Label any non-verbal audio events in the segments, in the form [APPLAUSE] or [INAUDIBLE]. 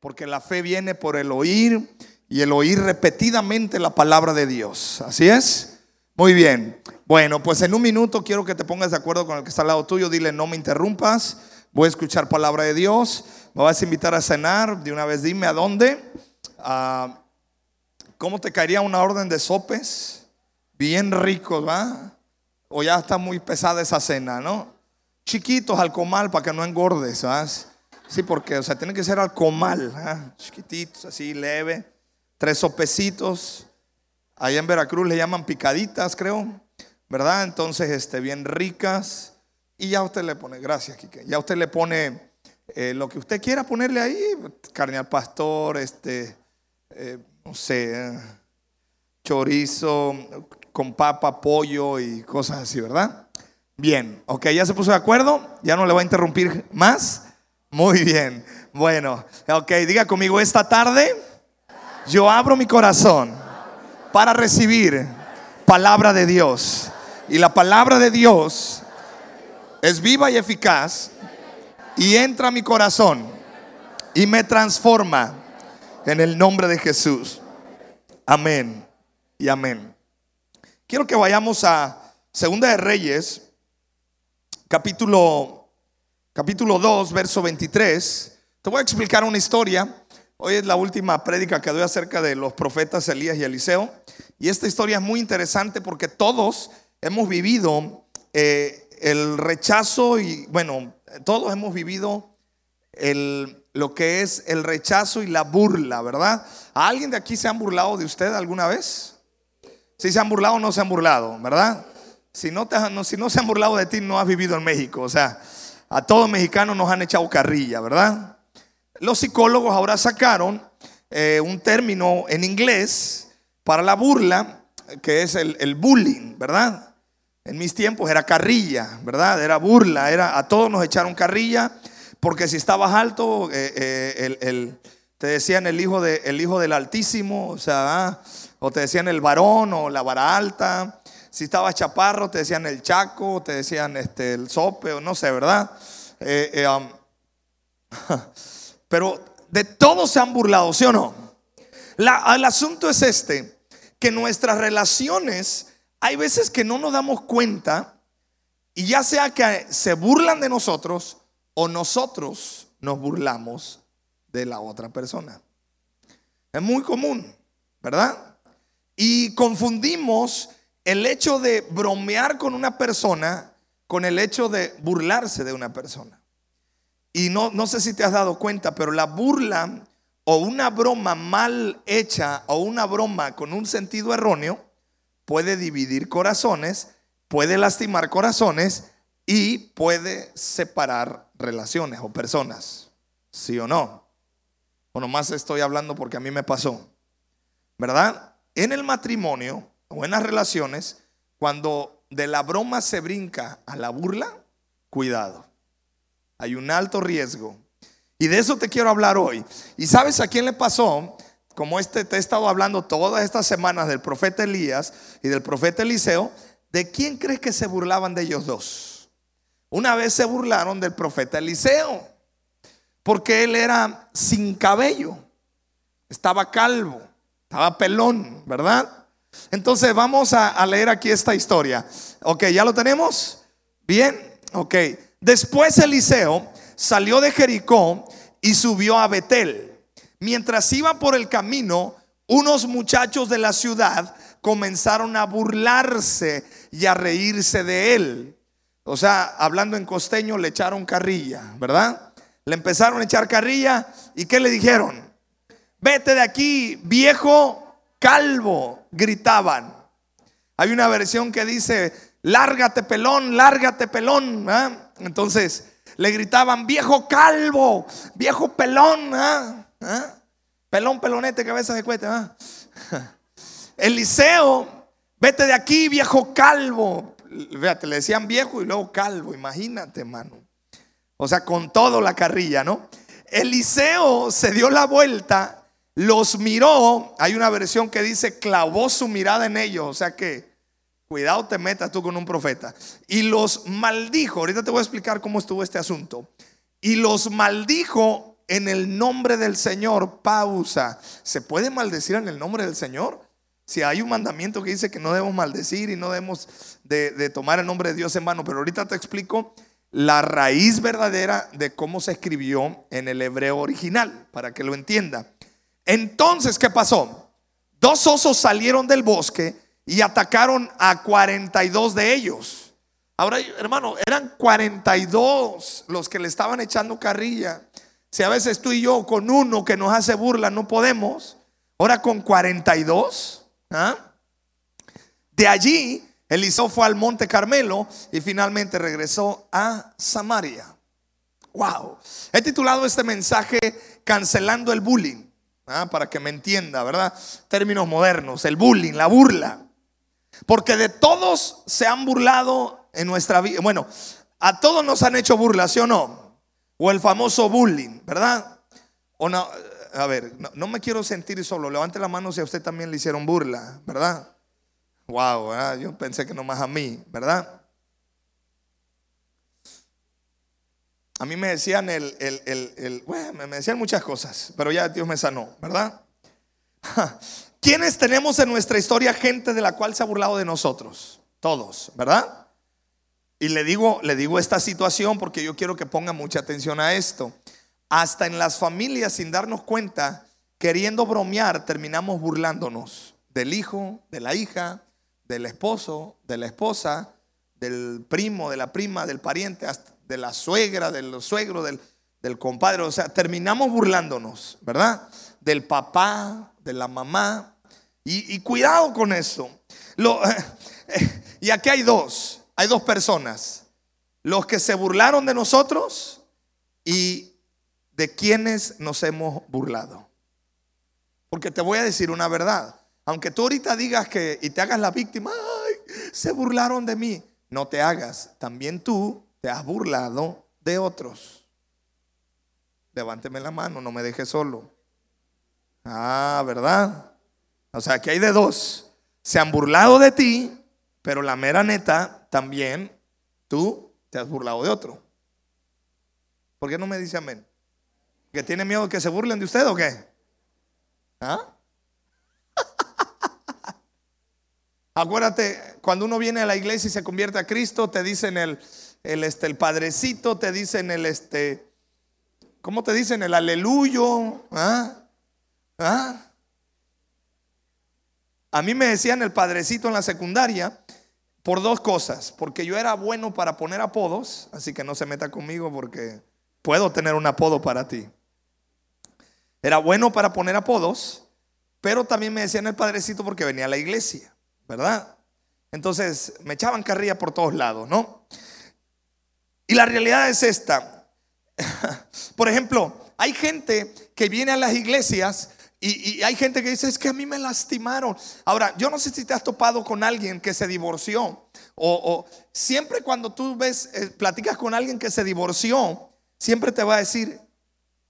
porque la fe viene por el oír y el oír repetidamente la palabra de Dios. ¿Así es? Muy bien. Bueno, pues en un minuto quiero que te pongas de acuerdo con el que está al lado tuyo. Dile, no me interrumpas. Voy a escuchar palabra de Dios. Me vas a invitar a cenar. De una vez dime a dónde. Ah, ¿Cómo te caería una orden de sopes? Bien ricos, ¿va? O ya está muy pesada esa cena, ¿no? Chiquitos al comal para que no engordes, ¿sabes? Sí, porque, o sea, tiene que ser al comal, ¿ah? chiquititos, así, leve. Tres sopecitos. Allá en Veracruz le llaman picaditas, creo, ¿verdad? Entonces, este, bien ricas. Y ya usted le pone, gracias, Kike. Ya usted le pone eh, lo que usted quiera ponerle ahí, carne al pastor, este, eh, no sé, chorizo con papa, pollo y cosas así, ¿verdad? Bien, ok, ya se puso de acuerdo, ya no le va a interrumpir más. Muy bien, bueno, ok, diga conmigo, esta tarde yo abro mi corazón para recibir palabra de Dios. Y la palabra de Dios es viva y eficaz y entra a mi corazón y me transforma en el nombre de Jesús. Amén y amén. Quiero que vayamos a Segunda de Reyes, capítulo capítulo 2, verso 23. Te voy a explicar una historia. Hoy es la última prédica que doy acerca de los profetas Elías y Eliseo. Y esta historia es muy interesante porque todos hemos vivido eh, el rechazo y, bueno, todos hemos vivido el, lo que es el rechazo y la burla, ¿verdad? ¿A alguien de aquí se han burlado de usted alguna vez? Si se han burlado o no se han burlado, ¿verdad? Si no, te, si no se han burlado de ti, no has vivido en México. O sea, a todos mexicanos nos han echado carrilla, ¿verdad? Los psicólogos ahora sacaron eh, un término en inglés para la burla, que es el, bullying, ¿verdad? En mis tiempos era carrilla, ¿verdad? Era burla, era a todos nos echaron carrilla, porque si estabas alto, eh, eh, el, te decían el hijo, de, el hijo del Altísimo, o sea, o te decían el varón o la vara alta. Si estabas chaparro, te decían el chaco, te decían este, el sope, o no sé, ¿verdad? Um, [LAUGHS] Pero de todos se han burlado, ¿sí o no? el asunto es este, que nuestras relaciones, hay veces que no nos damos cuenta, y ya sea que se burlan de nosotros o nosotros nos burlamos de la otra persona. Es muy común, ¿verdad? Y confundimos el hecho de bromear con una persona con el hecho de burlarse de una persona. Y no, no sé si te has dado cuenta, pero la burla o una broma mal hecha o una broma con un sentido erróneo puede dividir corazones, puede lastimar corazones y puede separar relaciones o personas. ¿Sí o no? O nomás estoy hablando porque a mí me pasó. ¿Verdad? En el matrimonio o en las relaciones, cuando de la broma se brinca a la burla, cuidado. Hay un alto riesgo. Y de eso te quiero hablar hoy. ¿Y sabes a quién le pasó? Como este te he estado hablando todas estas semanas del profeta Elías y del profeta Eliseo, ¿de quién crees que se burlaban de ellos dos? Una vez se burlaron del profeta Eliseo, porque él era sin cabello, estaba calvo, estaba pelón, ¿verdad? Entonces vamos a, leer aquí esta historia. Ok, ¿ya lo tenemos? Bien, ok. Después Eliseo salió de Jericó y subió a Betel. Mientras iba por el camino, unos muchachos de la ciudad comenzaron a burlarse y a reírse de él. O sea, hablando en costeño, le echaron carrilla, ¿verdad? Le empezaron a echar carrilla y ¿qué le dijeron? Vete de aquí, viejo calvo, gritaban. Hay una versión que dice, lárgate pelón, lárgate pelón. ¿ah? Entonces le gritaban, viejo calvo, viejo pelón, ¿ah? ¿Ah? pelón, pelonete, cabeza de cuete. Eliseo, [LAUGHS] vete de aquí, viejo calvo. Fíjate, le decían viejo y luego calvo, imagínate, mano. O sea, con todo la carrilla, ¿no? Eliseo se dio la vuelta, los miró. Hay una versión que dice clavó su mirada en ellos, o sea que Cuidado te metas tú con un profeta. Y los maldijo. Ahorita te voy a explicar cómo estuvo este asunto. Y los maldijo en el nombre del Señor. Pausa. ¿Se puede maldecir en el nombre del Señor? Si hay un mandamiento que dice que no debemos maldecir y no debemos de, tomar el nombre de Dios en vano, pero ahorita te explico la raíz verdadera de cómo se escribió en el hebreo original, para que lo entienda. Entonces, ¿qué pasó? Dos osos salieron del bosque y atacaron a 42 de ellos. Ahora, hermano, eran 42 los que le estaban echando carrilla. Si a veces tú y yo con uno que nos hace burla no podemos, ahora con 42. ¿Ah? De allí, Eliseo fue al monte Carmelo y finalmente regresó a Samaria. Wow. He titulado este mensaje Cancelando el bullying. ¿Ah? Para que me entienda, ¿verdad? Términos modernos, el bullying, la burla. Porque de todos se han burlado en nuestra vida. Bueno, a todos nos han hecho burla, ¿sí o no? O el famoso bullying, ¿verdad? O no, a ver, no, me quiero sentir solo. Levante la mano si a usted también le hicieron burla, ¿verdad? Wow, yo pensé que nomás a mí, ¿verdad? A mí me decían el, el, el, bueno, me decían muchas cosas, pero ya Dios me sanó, ¿verdad? ¿Quiénes tenemos en nuestra historia gente de la cual se ha burlado de nosotros? Todos, ¿verdad? Y le digo, le digo esta situación porque yo quiero que ponga mucha atención a esto. Hasta en las familias, sin darnos cuenta, queriendo bromear, terminamos burlándonos del hijo, de la hija, del esposo, de la esposa, del primo, de la prima, del pariente, de la suegra, del suegro, del, del compadre. O sea, terminamos burlándonos, ¿verdad? Del papá, de la mamá. Y, cuidado con eso. [LAUGHS] y aquí hay dos, hay dos personas. Los que se burlaron de nosotros y de quienes nos hemos burlado. Porque te voy a decir una verdad. Aunque tú ahorita digas que y te hagas la víctima, ay, se burlaron de mí. No te hagas. También tú te has burlado de otros. Levánteme la mano, no me dejes solo. Ah, ¿verdad? O sea, que hay de dos. Se han burlado de ti, pero la mera neta, también tú te has burlado de otro. ¿Por qué no me dice amén? ¿Que tiene miedo que se burlen de usted o qué? ¿Ah? [LAUGHS] Acuérdate, cuando uno viene a la iglesia y se convierte a Cristo, te dicen el, el, este, el padrecito, te dicen el, este, ¿cómo te dicen? El aleluyo. ¿Ah? ¿Ah? A mí me decían el padrecito en la secundaria por dos cosas. Porque yo era bueno para poner apodos, así que no se meta conmigo porque puedo tener un apodo para ti. Era bueno para poner apodos, pero también me decían el padrecito porque venía a la iglesia, ¿verdad? Entonces me echaban carrilla por todos lados, ¿no? Y la realidad es esta. [LAUGHS] por ejemplo, hay gente que viene a las iglesias y, hay gente que dice, es que a mí me lastimaron. Ahora, yo no sé si te has topado con alguien que se divorció. O, siempre cuando tú ves, eh, platicas con alguien que se divorció, siempre te va a decir,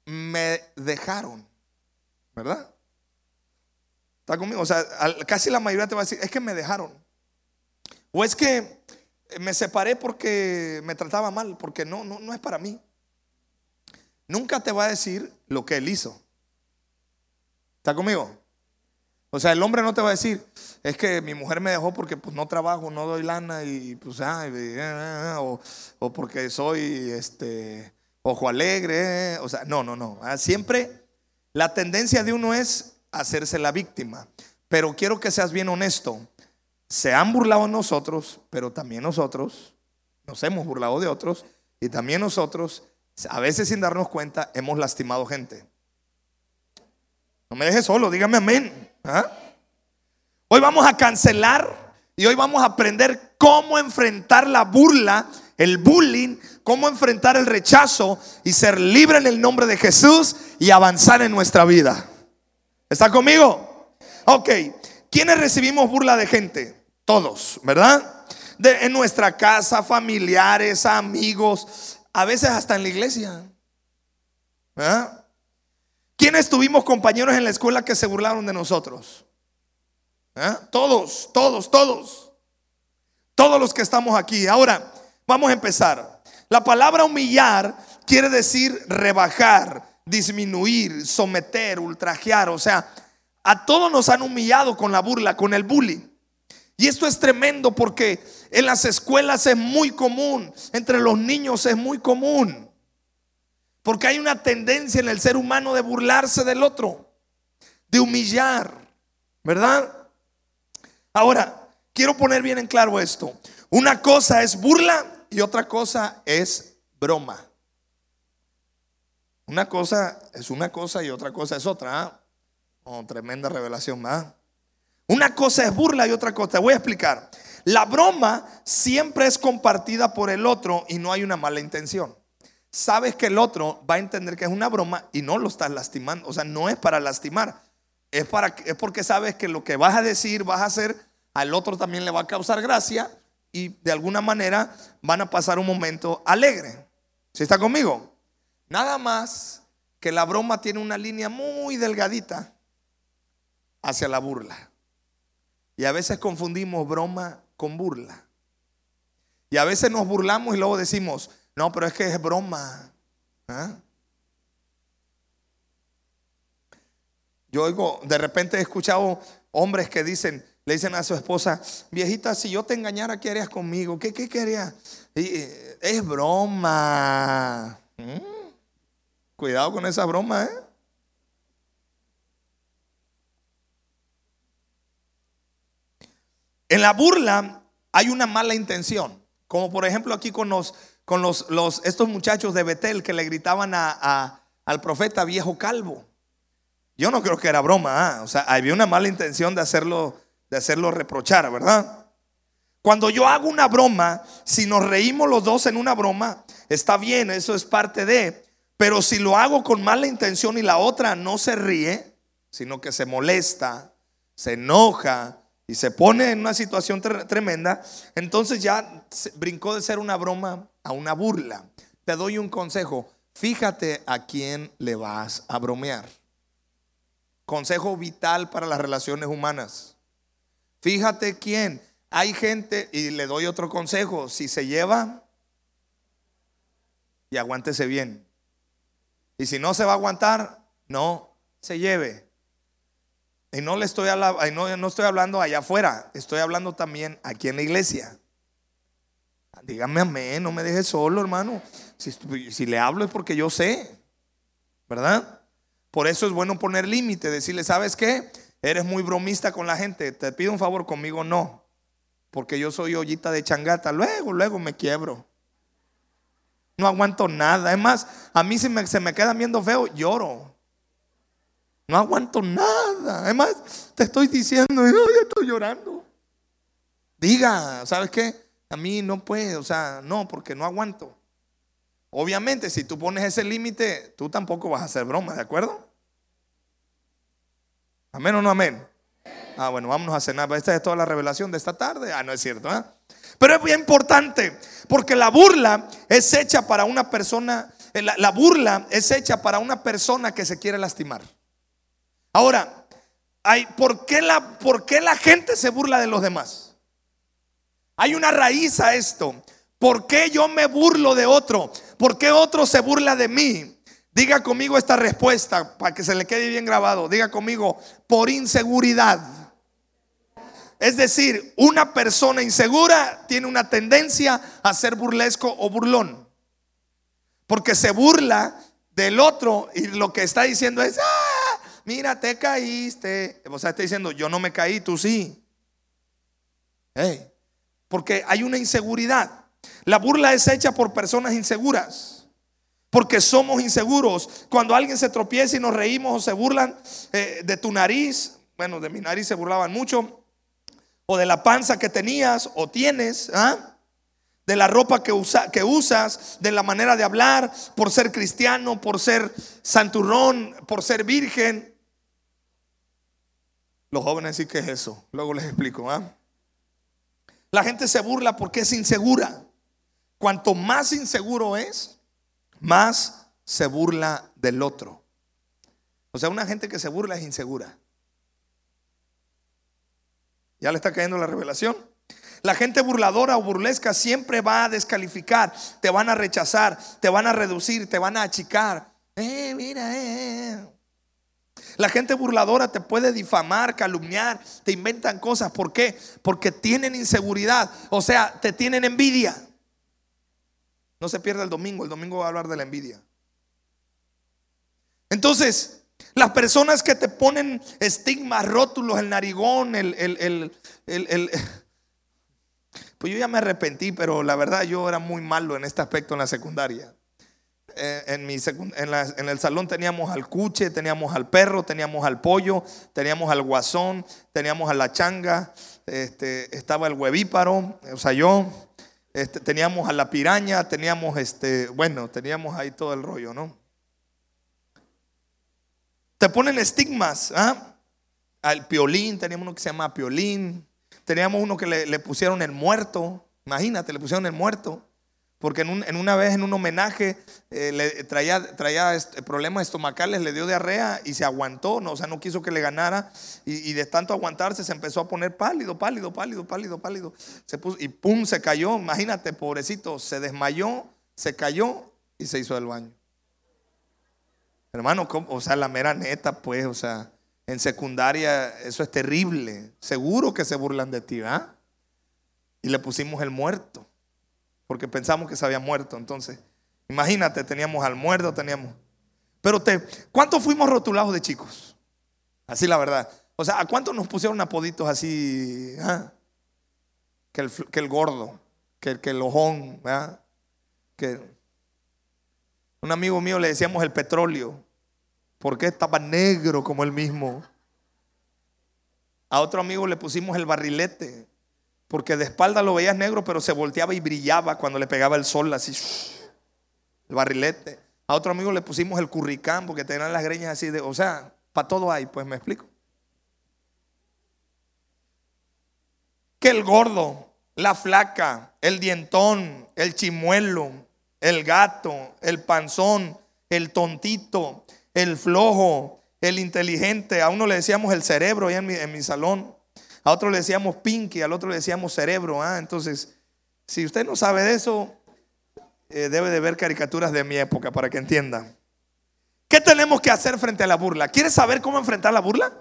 me dejaron. ¿Verdad? ¿Está conmigo? O sea, casi la mayoría te va a decir, es que me dejaron. O es que me separé porque me trataba mal, porque no, no, no es para mí. Nunca te va a decir lo que él hizo. ¿Está conmigo? O sea, el hombre no te va a decir, es que mi mujer me dejó porque pues no trabajo, no doy lana y pues, ah, o, o porque soy este ojo alegre, o sea, no, no, no. Ah, siempre la tendencia de uno es hacerse la víctima. Pero quiero que seas bien honesto. Se han burlado nosotros, pero también nosotros nos hemos burlado de otros y también nosotros, a veces sin darnos cuenta, hemos lastimado gente. No me dejes solo, dígame amén. ¿ah? Hoy vamos a cancelar y hoy vamos a aprender cómo enfrentar la burla el bullying, cómo enfrentar el rechazo y ser libre en el nombre de Jesús y avanzar en nuestra vida. ¿Está conmigo? Ok, ¿quiénes recibimos burla de gente? Todos, ¿verdad? En nuestra casa, familiares, amigos, a veces hasta en la iglesia. ¿verdad? ¿Quiénes tuvimos compañeros en la escuela que se burlaron de nosotros? Todos, todos, todos. Todos los que estamos aquí. Ahora, Vamos a empezar. La palabra humillar quiere decir rebajar, disminuir, someter, ultrajear. O sea, a todos nos han humillado con la burla, con el bullying. Y esto es tremendo porque en las escuelas es muy común, entre los niños es muy común. Porque hay una tendencia en el ser humano de burlarse del otro, de humillar, ¿verdad? Ahora, quiero poner bien en claro esto. Una cosa es burla y otra cosa es broma. Una cosa es una cosa y otra cosa es otra. ¿ah? Oh, tremenda revelación, ¿verdad? Una cosa es burla y otra cosa. Te voy a explicar. La broma siempre es compartida por el otro y no hay una mala intención. Sabes que el otro va a entender que es una broma y no lo estás lastimando. O sea, no es para lastimar. Es, para, es porque sabes que lo que vas a decir, vas a hacer, al otro también le va a causar gracia y de alguna manera van a pasar un momento alegre. ¿Sí está conmigo? Nada más que la broma tiene una línea muy delgadita hacia la burla. Y a veces confundimos broma con burla. Y a veces nos burlamos y luego decimos, no, pero es que es broma. ¿ah? Yo oigo, de repente he escuchado hombres que dicen, le dicen a su esposa, viejita, si yo te engañara, ¿qué harías conmigo? ¿Qué, qué querías? Eh, es broma. ¿Mm? Cuidado con esa broma, ¿eh? En la burla hay una mala intención, como por ejemplo aquí con los, con los, estos muchachos de Betel que le gritaban a, al profeta viejo calvo. Yo no creo que era broma, ¿ah? o sea, había una mala intención de hacerlo, de hacerlo reprochar, ¿verdad? Cuando yo hago una broma, si nos reímos los dos en una broma, está bien, eso es parte de, pero si lo hago con mala intención y la otra no se ríe, sino que se molesta, se enoja, y se pone en una situación tremenda, entonces ya brincó de ser una broma a una burla. Te doy un consejo, fíjate a quién le vas a bromear. Consejo vital para las relaciones humanas. Fíjate quién. Hay gente, y le doy otro consejo, si se lleva, y aguántese bien. Y si no se va a aguantar, no se lleve. Y no le estoy hablando, no, no estoy hablando allá afuera, estoy hablando también aquí en la iglesia. Dígame amén, no me deje solo, hermano. Si, si le hablo es porque yo sé, ¿verdad? Por eso es bueno poner límite, decirle, ¿sabes qué? Eres muy bromista con la gente, te pido un favor conmigo, no. Porque yo soy ollita de changata, luego, luego me quiebro. No aguanto nada. Es más, a mí si me, se me quedan viendo feo, lloro. No aguanto nada. Además, te estoy diciendo, [LAUGHS] yo estoy llorando. Diga, ¿sabes qué? A mí no puede, o sea, no, porque no aguanto. Obviamente, si tú pones ese límite, tú tampoco vas a hacer broma, ¿de acuerdo? Amén o no amén. Ah, bueno, vámonos a cenar. Esta es toda la revelación de esta tarde. Ah, no es cierto, ¿eh? Pero es bien importante, porque la burla es hecha para una persona, eh, la burla es hecha para una persona que se quiere lastimar. Ahora, hay, ¿por, qué la, ¿por qué la gente se burla de los demás? Hay una raíz a esto. ¿Por qué yo me burlo de otro? ¿Por qué otro se burla de mí? Diga conmigo esta respuesta para que se le quede bien grabado. Diga conmigo, por inseguridad. Es decir, una persona insegura tiene una tendencia a ser burlesco o burlón. Porque se burla del otro y lo que está diciendo es, ¡ah! Mira, te caíste. O sea, está diciendo, yo no me caí, tú sí. porque hay una inseguridad. La burla es hecha por personas inseguras. Porque somos inseguros. Cuando alguien se tropieza y nos reímos o se burlan eh, de tu nariz, bueno, de mi nariz se burlaban mucho, o de la panza que tenías o tienes, ¿ah? de la ropa que, usa, que usas, de la manera de hablar, por ser cristiano, por ser santurrón, por ser virgen. Los jóvenes sí que es eso. Luego les explico. ¿ah? La gente se burla porque es insegura. Cuanto más inseguro es, más se burla del otro. O sea, una gente que se burla es insegura. ¿Ya le está cayendo la revelación? La gente burladora o burlesca siempre va a descalificar, te van a rechazar, te van a reducir, te van a achicar. Eh, mira, eh, eh. La gente burladora te puede difamar, calumniar, te inventan cosas. ¿Por qué? Porque tienen inseguridad. O sea, te tienen envidia. No se pierda el domingo. El domingo va a hablar de la envidia. Entonces, las personas que te ponen estigmas, rótulos, el narigón, el, el, el, [LAUGHS] Pues yo ya me arrepentí, pero la verdad yo era muy malo en este aspecto en la secundaria. Eh, en, el salón teníamos al cuche, teníamos al perro, teníamos al pollo, teníamos al guasón, teníamos a la changa, este, estaba el huevíparo, o sea, yo, este, teníamos a la piraña, teníamos, este, bueno, teníamos ahí todo el rollo, ¿no? Te ponen estigmas, ¿ah? Al piolín, teníamos uno que se llama piolín, teníamos uno que le, le pusieron el muerto, imagínate, le pusieron el muerto. Porque en, una vez en un homenaje eh, le traía, problemas estomacales, le dio diarrea y se aguantó, o sea, no quiso que le ganara. Y, de tanto aguantarse se empezó a poner pálido, pálido, pálido, pálido, pálido. Se puso, y pum, se cayó. Imagínate, pobrecito, se desmayó, se cayó y se hizo del baño. Hermano, o sea, la mera neta, pues, o sea, en secundaria eso es terrible. Seguro que se burlan de ti, ¿ah? Y le pusimos el muerto porque pensamos que se había muerto. Entonces, imagínate, teníamos al muerto, teníamos. Pero te, ¿cuántos fuimos rotulados de chicos? Así la verdad. O sea, ¿a cuántos nos pusieron apoditos así? Ah? Que, el, que, el, gordo, que, que el ojón, ¿verdad? Que un amigo mío le decíamos el petróleo, porque estaba negro como él mismo. A otro amigo le pusimos el barrilete, porque de espalda lo veías negro, pero se volteaba y brillaba cuando le pegaba el sol, así, el barrilete. A otro amigo le pusimos el curricán, porque tenían las greñas así de, o sea, para todo hay, pues me explico. Que el gordo, la flaca, el dientón, el chimuelo, el gato, el panzón, el tontito, el flojo, el inteligente. A uno le decíamos el cerebro allá en mi, en mi salón. A otro le decíamos pinky, al otro le decíamos cerebro. ¿ah? Entonces, si usted no sabe de eso, eh, debe de ver caricaturas de mi época para que entienda. ¿Qué tenemos que hacer frente a la burla? ¿Quiere saber cómo enfrentar la burla?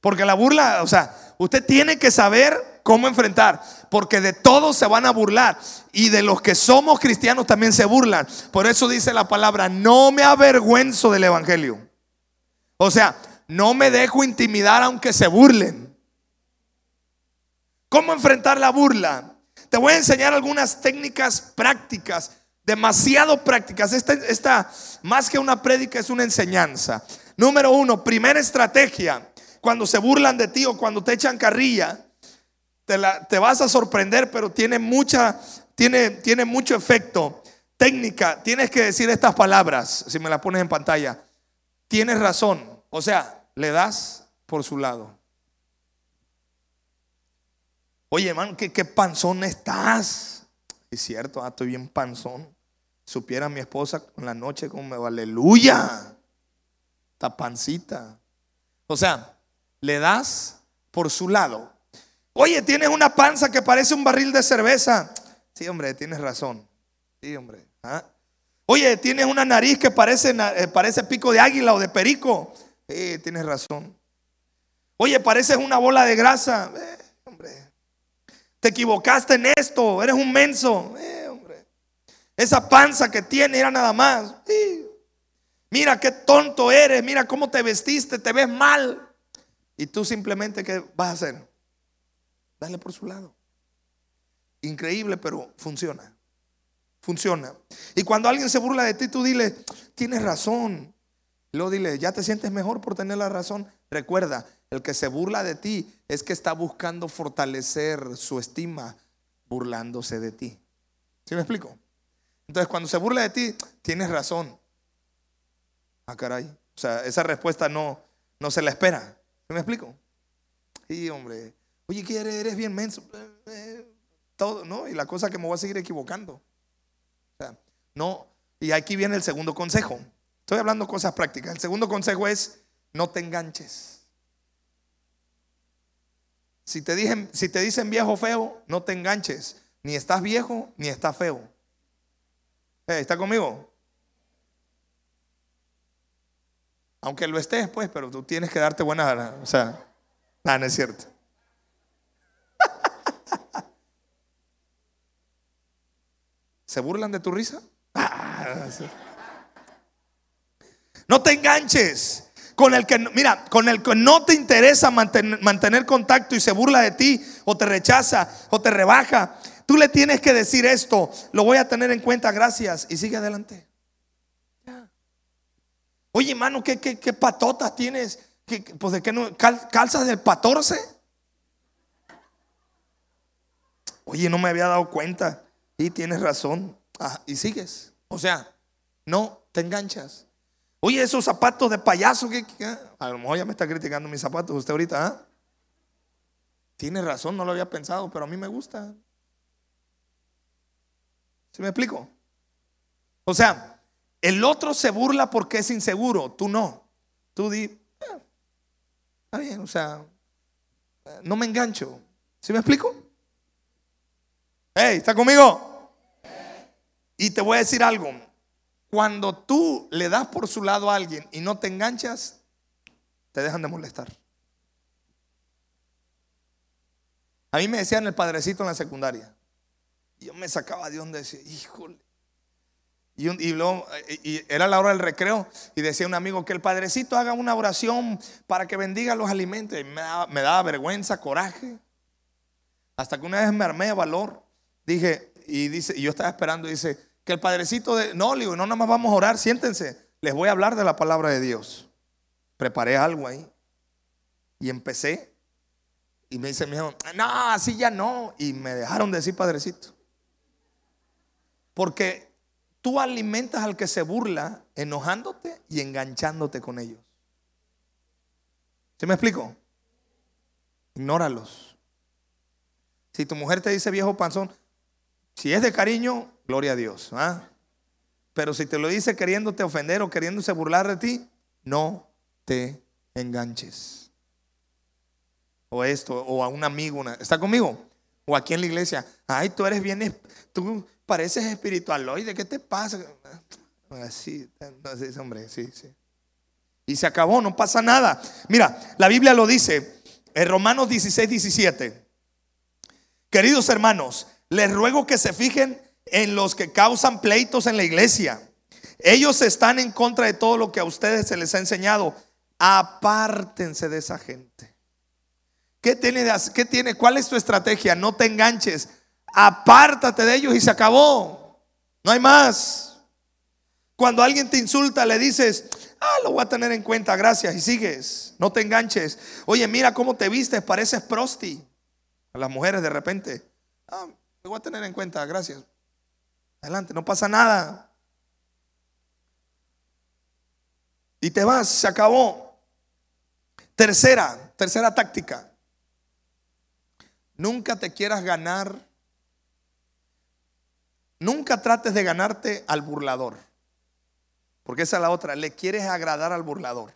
Porque la burla, o sea, usted tiene que saber cómo enfrentar, porque de todos se van a burlar y de los que somos cristianos también se burlan. Por eso dice la palabra, no me avergüenzo del Evangelio. O sea, no me dejo intimidar aunque se burlen. ¿Cómo enfrentar la burla? Te voy a enseñar algunas técnicas prácticas, demasiado prácticas. Esta, más que una prédica es una enseñanza. Número uno, primera estrategia. Cuando se burlan de ti o cuando te echan carrilla, te, te vas a sorprender, pero tiene, mucha, tiene, tiene mucho efecto. Técnica, tienes que decir estas palabras, si me las pones en pantalla. Tienes razón, o sea, le das por su lado. Oye, hermano, ¿qué, panzón estás? Es cierto, ah, estoy bien panzón. Supiera mi esposa en la noche como me aleluya. Esta pancita. O sea, le das por su lado. Oye, tienes una panza que parece un barril de cerveza. Sí, hombre, tienes razón. Sí, hombre. ¿ah? Oye, tienes una nariz que parece, eh, parece pico de águila o de perico. Sí, tienes razón. Oye, pareces una bola de grasa. Eh, te equivocaste en esto, eres un menso. Eh, hombre. Esa panza que tiene era nada más. Mira qué tonto eres, mira cómo te vestiste, te ves mal. Y tú simplemente, ¿qué vas a hacer? Dale por su lado. Increíble, pero funciona. Funciona. Y cuando alguien se burla de ti, tú dile, tienes razón. Luego dile, ya te sientes mejor por tener la razón. Recuerda, el que se burla de ti es que está buscando fortalecer su estima burlándose de ti. ¿Sí me explico? Entonces, cuando se burla de ti, tienes razón. Ah, caray. O sea, esa respuesta no, no se la espera. ¿Sí me explico? Sí, hombre. Oye, ¿qué eres? Bien menso. Todo, ¿no? Y la cosa que me voy a seguir equivocando. O sea, no. Y aquí viene el segundo consejo. Estoy hablando cosas prácticas. El segundo consejo es no te enganches. Si te, dicen, si te dicen viejo feo, no te enganches. Ni estás viejo, ni estás feo. ¿Está conmigo? Aunque lo estés, pues, pero tú tienes que darte buena. O sea, nada, no es cierto. [LAUGHS] ¿Se burlan de tu risa? [LAUGHS] Ah, no te enganches con el que, mira, con el que no te interesa mantener, contacto y se burla de ti, o te rechaza, o te rebaja. Tú le tienes que decir esto, lo voy a tener en cuenta, gracias, y sigue adelante. Oye, hermano, ¿qué, qué, patotas tienes? pues de qué no, calzas del 14. Oye, no me había dado cuenta. Y tienes razón. Ah, y sigues. O sea, no te enganchas. Oye, esos zapatos de payaso, que, a lo mejor ya me está criticando mis zapatos usted ahorita. ¿ah? Tiene razón, no lo había pensado, pero a mí me gusta. ¿Se me explico? O sea, el otro se burla porque es inseguro, tú no. Tú di, ah, está bien, o sea, no me engancho. ¿Sí me explico? Hey, ¿está conmigo? Y te voy a decir algo. Cuando tú le das por su lado a alguien y no te enganchas, te dejan de molestar. A mí me decían el padrecito en la secundaria. Y yo me sacaba de donde decía, híjole, y, luego, y, era la hora del recreo y decía un amigo que el padrecito haga una oración para que bendiga los alimentos. Y me daba, vergüenza, coraje. Hasta que una vez me armé de valor. Dije, y dice, y yo estaba esperando, dice, que el padrecito de, no, digo, no nada más vamos a orar, siéntense, les voy a hablar de la palabra de Dios. Preparé algo ahí. Y empecé. Y me dice mi hijo, no, así ya no. Y me dejaron decir padrecito. Porque tú alimentas al que se burla enojándote y enganchándote con ellos. ¿Se me explico? Ignóralos. Si tu mujer te dice viejo panzón, si es de cariño, gloria a Dios. ¿ah? Pero si te lo dice queriéndote ofender o queriéndose burlar de ti, no te enganches. O esto, o a un amigo, ¿está conmigo? O aquí en la iglesia, ay, tú eres bien, tú pareces espiritualoide, ¿qué te pasa? Así, hombre, sí, sí. Y se acabó, no pasa nada. Mira, la Biblia lo dice en Romanos 16, 17. Queridos hermanos, les ruego que se fijen en los que causan pleitos en la iglesia. Ellos están en contra de todo lo que a ustedes se les ha enseñado. Apártense de esa gente. ¿Qué tiene, qué tiene? ¿Cuál es tu estrategia? No te enganches apártate de ellos y se acabó. No hay más. Cuando alguien te insulta, le dices, ah, lo voy a tener en cuenta, gracias, y sigues. No te enganches. Oye, mira cómo te vistes, pareces prosti. A las mujeres de repente, ah, lo voy a tener en cuenta, gracias. Adelante, no pasa nada. Y te vas, se acabó. Tercera, tercera táctica. Nunca te quieras ganar Nunca trates de ganarte al burlador. Porque esa es la otra. Le quieres agradar al burlador.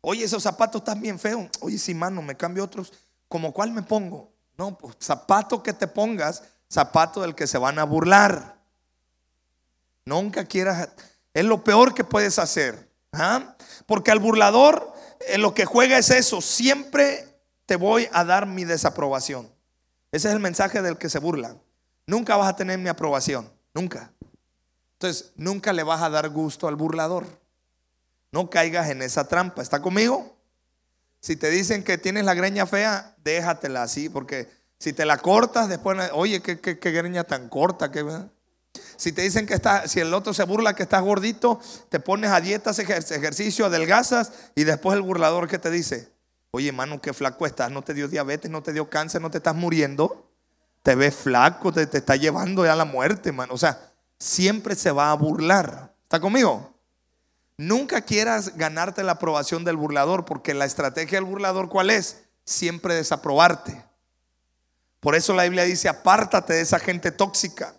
Oye, esos zapatos están bien feos. Oye, si mano, me cambio otros. ¿Como cuál me pongo? No, pues zapato que te pongas, zapato del que se van a burlar. Nunca quieras. Es lo peor que puedes hacer. ¿ah? Porque al burlador en lo que juega es eso. Siempre te voy a dar mi desaprobación. Ese es el mensaje del que se burla. Nunca vas a tener mi aprobación, nunca. Entonces, nunca le vas a dar gusto al burlador. No caigas en esa trampa. ¿Está conmigo? Si te dicen que tienes la greña fea, déjatela así, porque si te la cortas, después, oye, qué, greña tan corta. Qué, si te dicen que está, si el otro se burla que estás gordito, te pones a dietas, ejercicio, adelgazas, y después el burlador que te dice, Oye, hermano, qué flaco estás, no te dio diabetes, no te dio cáncer, no te estás muriendo. Te ves flaco, te, te está llevando ya a la muerte, hermano. O sea, siempre se va a burlar. ¿Está conmigo? Nunca quieras ganarte la aprobación del burlador, porque la estrategia del burlador, ¿cuál es? Siempre desaprobarte. Por eso la Biblia dice, apártate de esa gente tóxica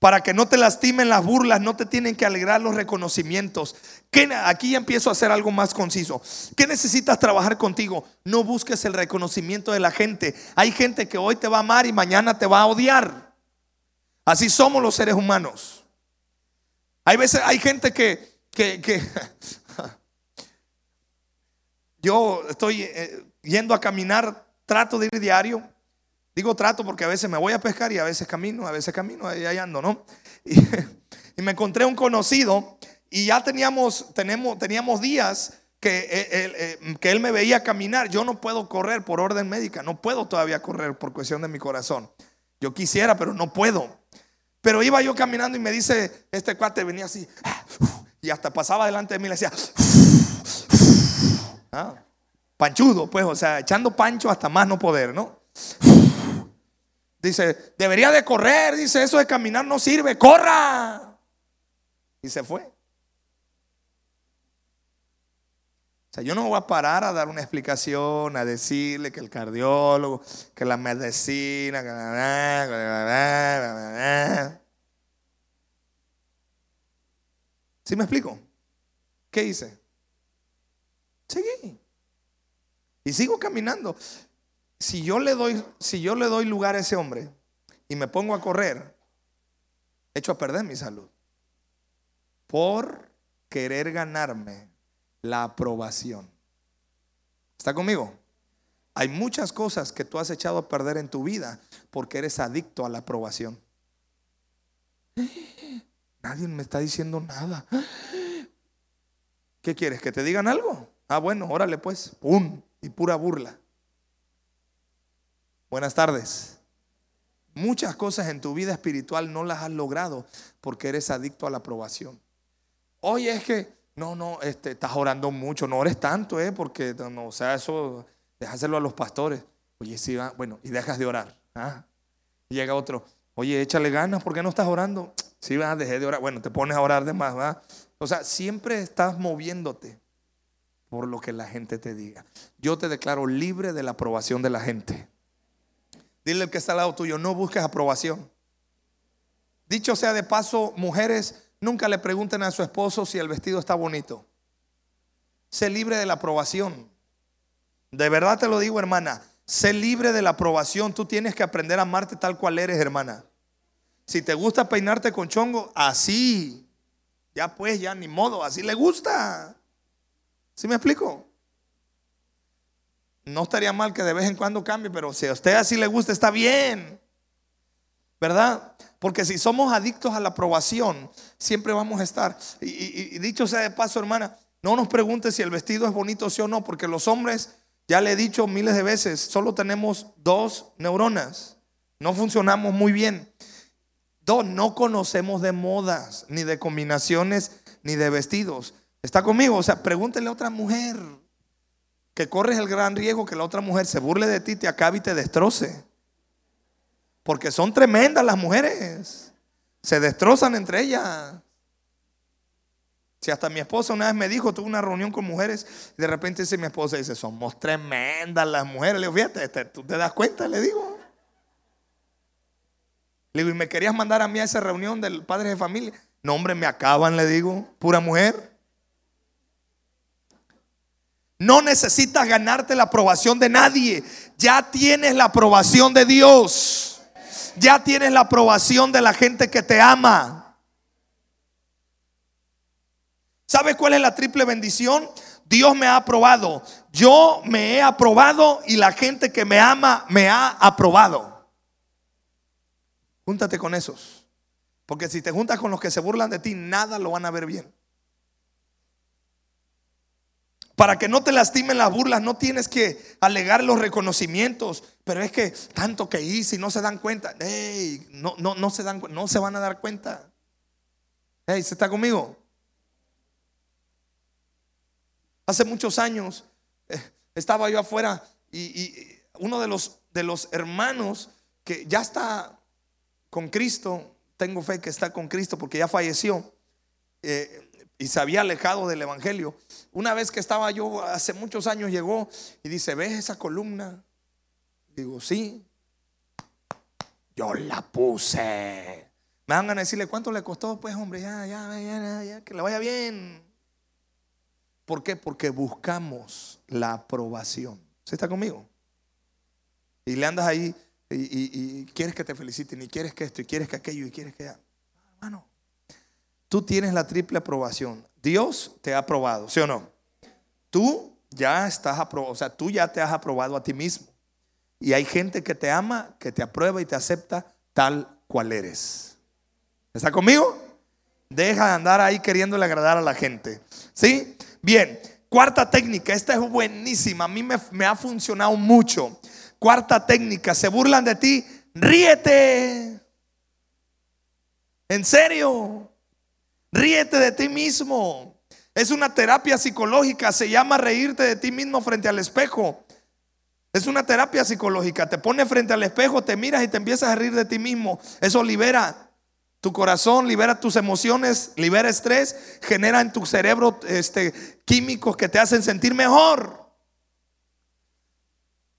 para que no te lastimen las burlas, no te tienen que alegrar los reconocimientos. Aquí empiezo a hacer algo más conciso. ¿Qué necesitas trabajar contigo? No busques el reconocimiento de la gente. Hay gente que hoy te va a amar y mañana te va a odiar. Así somos los seres humanos. Hay veces, hay gente que, que, que [LAUGHS] yo estoy eh, yendo a caminar, trato de ir diario. Digo trato porque a veces me voy a pescar y a veces camino, a veces camino, ahí, ando, ¿no? [LAUGHS] Y, y, me encontré un conocido y ya teníamos, tenemos, teníamos días que él, eh, que él me veía caminar. Yo no puedo correr por orden médica, no puedo todavía correr por cuestión de mi corazón. Yo quisiera, pero no puedo. Pero iba yo caminando y me dice, este cuate venía así, [LAUGHS] y hasta pasaba delante de mí y le decía, [LAUGHS] ah, panchudo, pues, o sea, echando pancho hasta más no poder, ¿no? Dice, debería de correr, dice, eso de caminar no sirve, corra. Y se fue. O sea, yo no voy a parar a dar una explicación, a decirle que el cardiólogo, que la medicina, que la... ¿Sí me explico? ¿Qué hice? Seguí. Y sigo caminando. Si yo le doy, si yo le doy lugar a ese hombre y me pongo a correr, echo a perder mi salud. Por querer ganarme la aprobación. ¿Está conmigo? Hay muchas cosas que tú has echado a perder en tu vida porque eres adicto a la aprobación. Nadie me está diciendo nada. ¿Qué quieres? ¿Que te digan algo? Ah, bueno, órale pues. ¡Pum! Y pura burla. Buenas tardes. Muchas cosas en tu vida espiritual no las has logrado porque eres adicto a la aprobación. Oye, es que no, no, este, estás orando mucho, no ores tanto, ¿eh? Porque, no, o sea, eso, déjaselo a los pastores. Oye, sí, va, bueno, y dejas de orar. ¿ah? Llega otro, oye, échale ganas, ¿por qué no estás orando? Sí, va, dejé de orar. Bueno, te pones a orar de más, ¿va? O sea, siempre estás moviéndote por lo que la gente te diga. Yo te declaro libre de la aprobación de la gente. Dile al que está al lado tuyo, no busques aprobación. Dicho sea de paso, mujeres, Nunca le pregunten a su esposo si el vestido está bonito. Sé libre de la aprobación. De verdad te lo digo, hermana. Sé libre de la aprobación. Tú tienes que aprender a amarte tal cual eres, hermana. Si te gusta peinarte con chongo, así. Ya pues, ya ni modo, así le gusta. ¿Sí me explico? No estaría mal que de vez en cuando cambie, pero si a usted así le gusta, está bien. ¿Verdad? Porque si somos adictos a la aprobación, siempre vamos a estar. Y, dicho sea de paso, hermana, no nos pregunte si el vestido es bonito sí o no, porque los hombres, ya le he dicho miles de veces, solo tenemos dos neuronas. No funcionamos muy bien. Dos, no conocemos de modas, ni de combinaciones, ni de vestidos. ¿Está conmigo? O sea, pregúntele a otra mujer que corres el gran riesgo que la otra mujer se burle de ti, te acabe y te destroce. Porque son tremendas las mujeres. Se destrozan entre ellas. Si hasta mi esposa una vez me dijo, tuve una reunión con mujeres, y de repente dice mi esposa, dice, somos tremendas las mujeres. Le digo, fíjate, este, tú te das cuenta, le digo. Le digo, ¿y me querías mandar a mí a esa reunión del padre de familia? No, hombre, me acaban, le digo, pura mujer. No necesitas ganarte la aprobación de nadie. Ya tienes la aprobación de Dios ya tienes la aprobación de la gente que te ama. ¿Sabes cuál es la triple bendición? Dios me ha aprobado. Yo me he aprobado y la gente que me ama me ha aprobado. Júntate con esos. Porque si te juntas con los que se burlan de ti, nada lo van a ver bien. Para que no te lastimen las burlas, no tienes que alegar los reconocimientos. Pero es que tanto que hice y no se dan cuenta. no, no, no, se dan, no se van a dar cuenta. Hey, ¿se está conmigo? Hace muchos años eh, estaba yo afuera y, uno de los, de los hermanos que ya está con Cristo, tengo fe que está con Cristo porque ya falleció. Eh, y se había alejado del Evangelio. Una vez que estaba yo, hace muchos años llegó y dice, ¿ves esa columna? Digo, sí. Yo la puse. Me van a decirle, ¿cuánto le costó? Pues hombre, ya, ya, ya, ya, que le vaya bien. ¿Por qué? Porque buscamos la aprobación. ¿Se está conmigo? Y le andas ahí y, quieres que te feliciten, y quieres que esto, y quieres que aquello, y quieres que... Hermano, tú tienes la triple aprobación. Dios te ha aprobado, ¿sí o no? Tú ya estás aprobado, o sea, tú ya te has aprobado a ti mismo. Y hay gente que te ama, que te aprueba y te acepta tal cual eres. ¿Está conmigo? Deja de andar ahí queriéndole agradar a la gente. ¿Sí? Bien, cuarta técnica, esta es buenísima, a mí me, me ha funcionado mucho. Cuarta técnica, se burlan de ti, ríete. En serio, ríete de ti mismo. Es una terapia psicológica, se llama reírte de ti mismo frente al espejo. Es una terapia psicológica, te pones frente al espejo, te miras y te empiezas a reír de ti mismo. Eso libera tu corazón, libera tus emociones, libera estrés, genera en tu cerebro este, químicos que te hacen sentir mejor.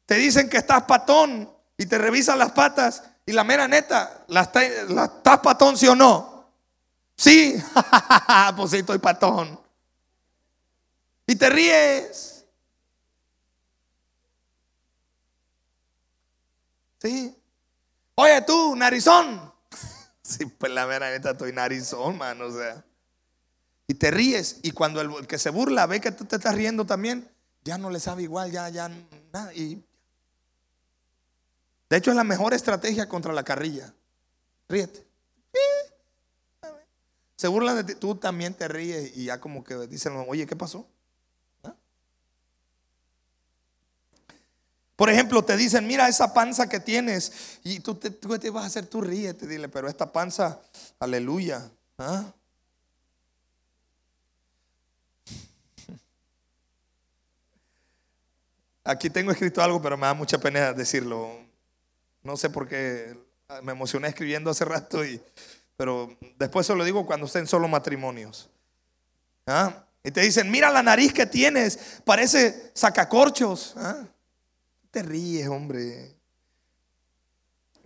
Te dicen que estás patón y te revisan las patas y la mera neta, ¿la, estás patón sí o no? Sí, [LAUGHS] pues sí, estoy patón. Y te ríes. Sí. Oye tú, narizón. [LAUGHS] Sí, pues la mera neta estoy narizón, man, o sea. Y te ríes. Y cuando el, que se burla ve que tú te estás riendo también, ya no le sabe igual, ya, ya, nada. Y de hecho, es la mejor estrategia contra la carrilla. Ríete. Se burlan de ti, tú también te ríes y ya como que dicen, oye, ¿qué pasó? ¿Ah? Por ejemplo, te dicen, mira esa panza que tienes y tú te, vas a hacer, tú ríete, dile, pero esta panza, aleluya. ¿ah? [LAUGHS] Aquí tengo escrito algo, pero me da mucha pena decirlo. No sé por qué me emocioné escribiendo hace rato, y, pero después se lo digo cuando estén solo matrimonios. ¿Ah? Y te dicen, mira la nariz que tienes, parece sacacorchos. ¿Ah? Te ríes, hombre.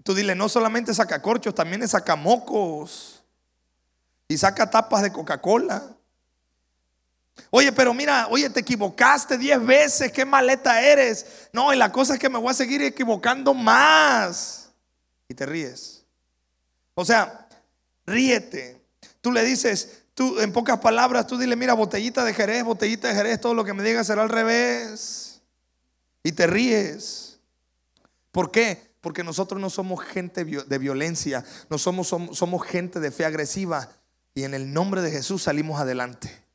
Tú dile, no solamente sacacorchos, también es sacamocos. Y saca tapas de Coca-Cola. Oye, pero mira, oye, te equivocaste diez veces, qué maleta eres. No, y la cosa es que me voy a seguir equivocando más. Y te ríes. O sea, ríete. Tú le dices, tú en pocas palabras, tú dile, mira, botellita de Jerez, botellita de Jerez, todo lo que me digas será al revés. Y te ríes. ¿Por qué? Porque nosotros no somos gente de violencia, no somos, somos, somos gente de fe agresiva. Y en el nombre de Jesús salimos adelante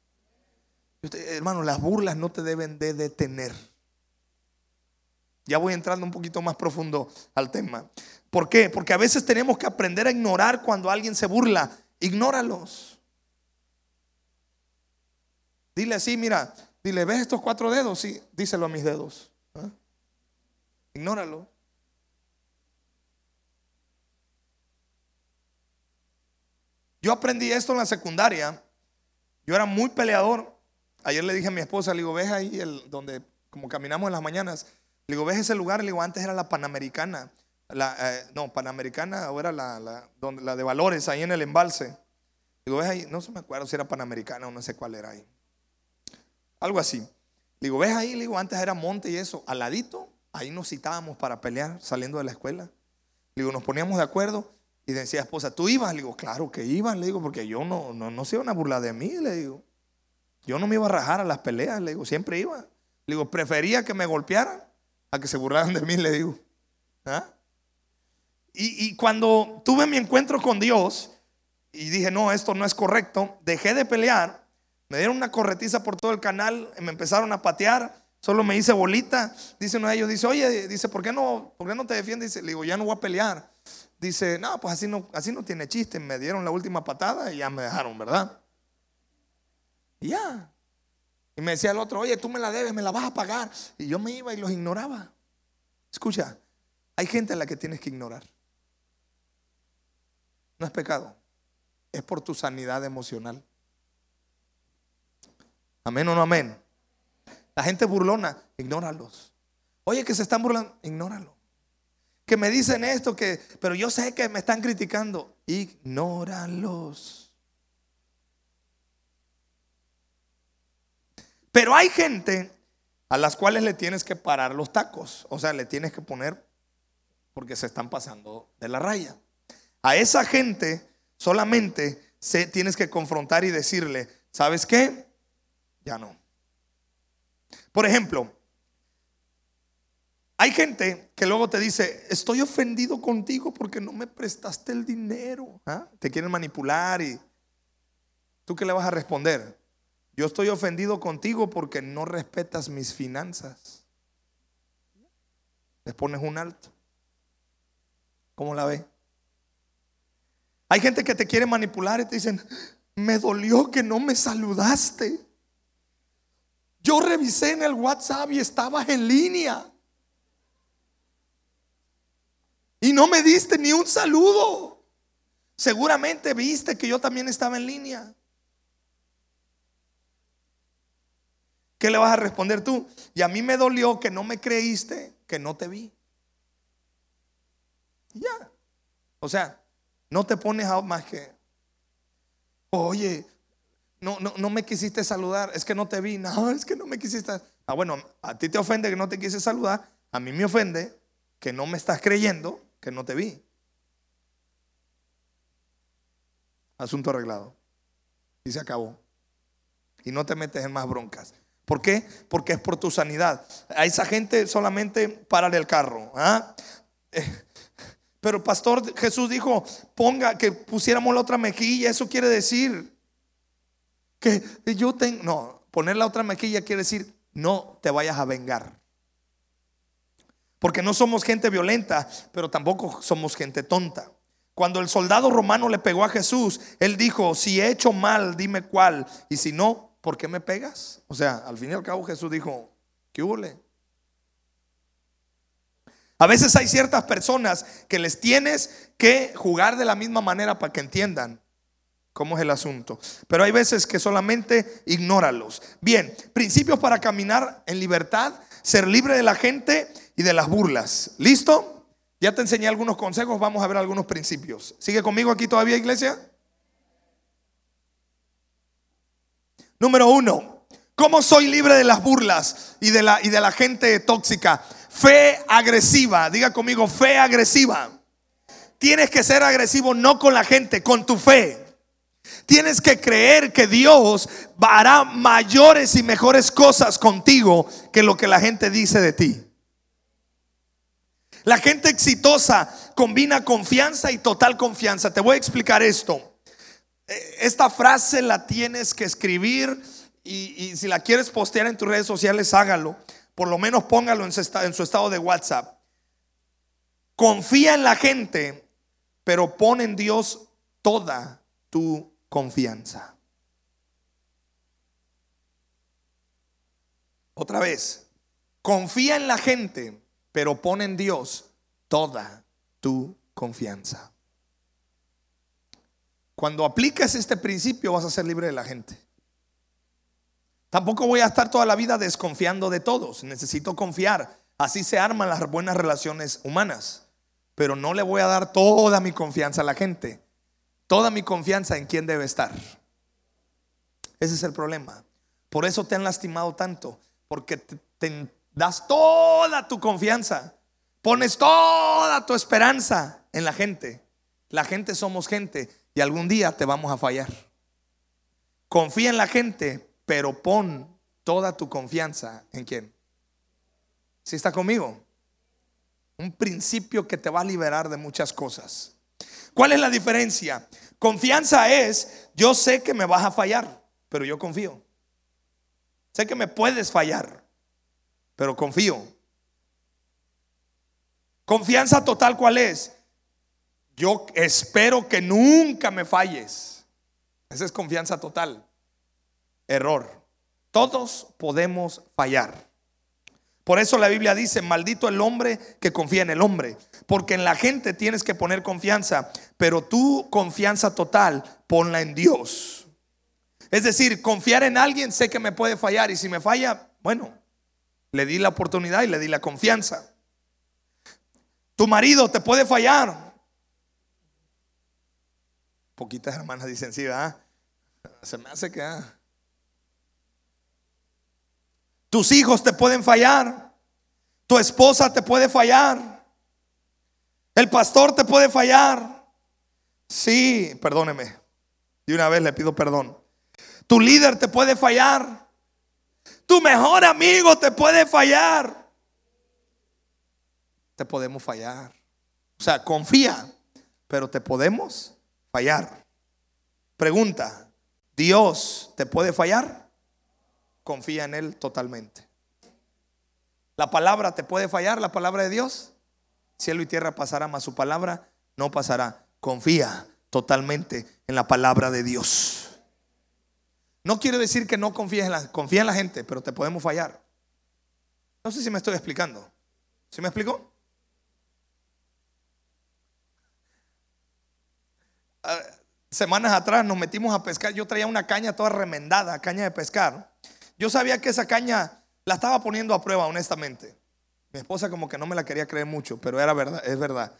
hermano, las burlas no te deben de detener. Ya voy entrando un poquito más profundo al tema. ¿Por qué? Porque a veces tenemos que aprender a ignorar cuando alguien se burla. Ignóralos. Dile así, mira, dile, ¿ves estos cuatro dedos? Sí, díselo a mis dedos. ¿Ah? Ignóralo. Yo aprendí esto en la secundaria. Yo era muy peleador Ayer le dije a mi esposa, le digo, ves ahí donde, como caminamos en las mañanas, le digo, ves ese lugar, le digo, antes era la Panamericana, la, eh, no, Panamericana, ahora la, la, donde, la de Valores, ahí en el embalse. Digo, ves ahí, no se me acuerdo si era Panamericana o no sé cuál era ahí. Algo así. Digo, ves ahí, digo, antes era monte y eso, al ladito, ahí nos citábamos para pelear saliendo de la escuela. Digo, nos poníamos de acuerdo y decía esposa, ¿tú ibas? Le digo, claro que iban, le digo, porque yo no, no, no se iban a burlar de mí, le digo. Yo no me iba a rajar a las peleas, le digo, siempre iba. Le digo, prefería que me golpearan a que se burlaran de mí, le digo. ¿Ah? Y, cuando tuve mi encuentro con Dios y dije, no, esto no es correcto, dejé de pelear, me dieron una corretiza por todo el canal, me empezaron a patear, solo me hice bolita. Dice uno de ellos, dice, oye, dice, ¿por qué no, por qué no te defiendes? Dice, le digo, ya no voy a pelear. Dice, no, pues así no, así no tiene chiste. Me dieron la última patada y ya me dejaron, ¿verdad? Y ya. Y me decía el otro, oye, tú me la debes, me la vas a pagar. Y yo me iba y los ignoraba. Escucha, hay gente a la que tienes que ignorar. No es pecado, es por tu sanidad emocional. Amén o no amén. La gente burlona, ignóralos. Oye, que se están burlando, ignóralo. Que me dicen esto, que, pero yo sé que me están criticando, ignóralos. Pero hay gente a las cuales le tienes que parar los tacos. O sea, le tienes que poner porque se están pasando de la raya. A esa gente solamente se, tienes que confrontar y decirle, ¿sabes qué? Ya no. Por ejemplo, hay gente que luego te dice, estoy ofendido contigo porque no me prestaste el dinero. ¿Ah? Te quieren manipular y tú qué le vas a responder? Yo estoy ofendido contigo porque no respetas mis finanzas. Les pones un alto. ¿Cómo la ve? Hay gente que te quiere manipular y te dicen, me dolió que no me saludaste. Yo revisé en el WhatsApp y estabas en línea. Y no me diste ni un saludo. Seguramente viste que yo también estaba en línea. ¿Qué le vas a responder tú? Y a mí me dolió que no me creíste, que no te vi. Ya. O sea, no te pones a más que, oye, no, no, no me quisiste saludar, es que no te vi, [LAUGHS] no, es que no me quisiste. Ah, bueno, a ti te ofende que no te quise saludar, a mí me ofende que no me estás creyendo que no te vi. Asunto arreglado. Y se acabó. Y no te metes en más broncas. ¿Por qué? Porque es por tu sanidad. A esa gente solamente párale el carro. ¿ah? Eh, pero pastor Jesús dijo, ponga que pusiéramos la otra mejilla. Eso quiere decir que yo tengo, no, poner la otra mejilla quiere decir, no te vayas a vengar. Porque no somos gente violenta, pero tampoco somos gente tonta. Cuando el soldado romano le pegó a Jesús, él dijo, si he hecho mal, dime cuál. Y si no, ¿por qué me pegas? O sea, al fin y al cabo Jesús dijo, ¿qué hule? A veces hay ciertas personas que les tienes que jugar de la misma manera para que entiendan cómo es el asunto. Pero hay veces que solamente ignóralos. Bien, principios para caminar en libertad, ser libre de la gente y de las burlas. ¿Listo? Ya te enseñé algunos consejos, vamos a ver algunos principios. ¿Sigue conmigo aquí todavía, iglesia? Número uno, ¿cómo soy libre de las burlas y de la, y de la gente tóxica? Fe agresiva, diga conmigo, fe agresiva. Tienes que ser agresivo no con la gente, con tu fe. Tienes que creer que Dios hará mayores y mejores cosas contigo que lo que la gente dice de ti. La gente exitosa combina confianza y total confianza. Te voy a explicar esto. Eh, esta frase la tienes que escribir y, si la quieres postear en tus redes sociales, hágalo. Por lo menos póngalo en su, estado de WhatsApp. Confía en la gente, pero pon en Dios toda tu confianza. Otra vez, confía en la gente, pero pon en Dios toda tu confianza. Cuando aplicas este principio vas a ser libre de la gente. Tampoco voy a estar toda la vida desconfiando de todos. Necesito confiar. Así se arman las buenas relaciones humanas. Pero no le voy a dar toda mi confianza a la gente. Toda mi confianza en quién debe estar. Ese es el problema. Por eso te han lastimado tanto. Porque te, das toda tu confianza. Pones toda tu esperanza en la gente. La gente somos gente y algún día te vamos a fallar. Confía en la gente, pero pon toda tu confianza en quién. Si está conmigo, un principio que te va a liberar de muchas cosas. ¿Cuál es la diferencia? Confianza es, yo sé que me vas a fallar, pero yo confío. Sé que me puedes fallar, pero confío. Confianza total, ¿cuál es? Yo espero que nunca me falles. Esa es confianza total error. Todos podemos fallar. Por eso la Biblia dice, maldito el hombre que confía en el hombre. Porque en la gente tienes que poner confianza, pero tu confianza total, ponla en Dios. Es decir, confiar en alguien, sé que me puede fallar y si me falla, bueno, le di la oportunidad y le di la confianza. Tu marido te puede fallar. Poquitas hermanas dicen. Se me hace que... Ah. Tus hijos te pueden fallar. Tu esposa te puede fallar. El pastor te puede fallar. Sí, perdóneme. De una vez le pido perdón. Tu líder te puede fallar. Tu mejor amigo te puede fallar. Te podemos fallar. O sea, confía, pero te podemos fallar. Pregunta, ¿Dios te puede fallar? Confía en Él totalmente. ¿La palabra te puede fallar, la palabra de Dios? Cielo y tierra pasará, mas su palabra no pasará. Confía totalmente en la palabra de Dios. No quiere decir que no confíes en la, confía en la gente, pero te podemos fallar. No sé si me estoy explicando. ¿Sí me explicó? Ah, semanas atrás nos metimos a pescar. Yo traía una caña toda remendada, caña de pescar. Yo sabía que esa caña la estaba poniendo a prueba, honestamente. Mi esposa como que no me la quería creer mucho, pero era verdad, es verdad.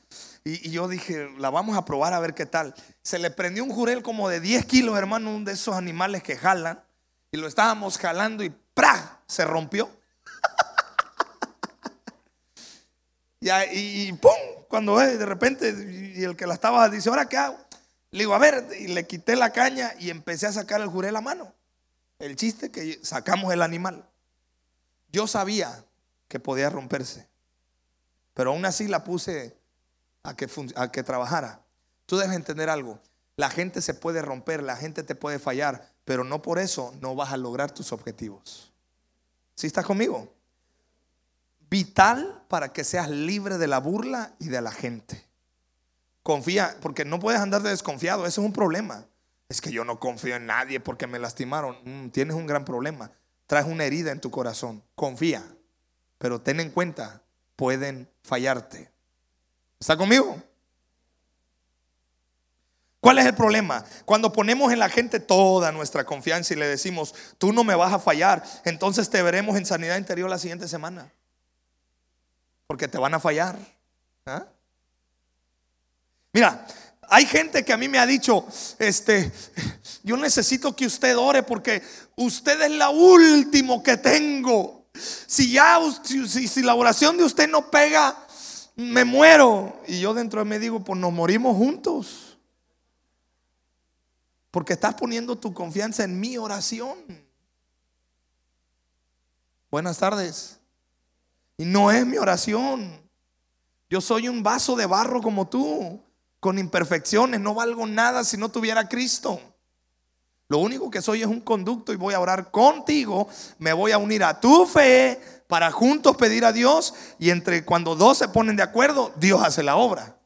Y, yo dije, la vamos a probar a ver qué tal. Se le prendió un jurel como de 10 kilos, hermano, uno de esos animales que jalan. Y lo estábamos jalando y ¡pra! Se rompió. [LAUGHS] y, y, ¡pum! Cuando de repente, y el que la estaba dice, ¿ahora qué hago? Le digo, a ver, y le quité la caña y empecé a sacar el jurel a mano. El chiste que sacamos el animal. Yo sabía que podía romperse. Pero aún así la puse a que, trabajara. Tú debes entender algo. La gente se puede romper, la gente te puede fallar, pero no por eso no vas a lograr tus objetivos. ¿Sí estás conmigo? Vital para que seas libre de la burla y de la gente. Confía, porque no puedes andar de desconfiado, eso es un problema. Es que yo no confío en nadie porque me lastimaron. Mm, tienes un gran problema. Traes una herida en tu corazón. Confía. Pero ten en cuenta, pueden fallarte. ¿Está conmigo? ¿Cuál es el problema? Cuando ponemos en la gente toda nuestra confianza y le decimos, tú no me vas a fallar, entonces te veremos en sanidad interior la siguiente semana. Porque te van a fallar. ¿Ah? Mira, hay gente que a mí me ha dicho, este, yo necesito que usted ore porque usted es la último que tengo. Si ya, si, la oración de usted no pega, me muero. Y yo dentro de mí digo, pues nos morimos juntos. Porque estás poniendo tu confianza en mi oración. Buenas tardes. Y no es mi oración. Yo soy un vaso de barro como tú, con imperfecciones. No valgo nada si no tuviera Cristo. Lo único que soy es un conducto y voy a orar contigo. Me voy a unir a tu fe para juntos pedir a Dios. Y entre cuando dos se ponen de acuerdo, Dios hace la obra.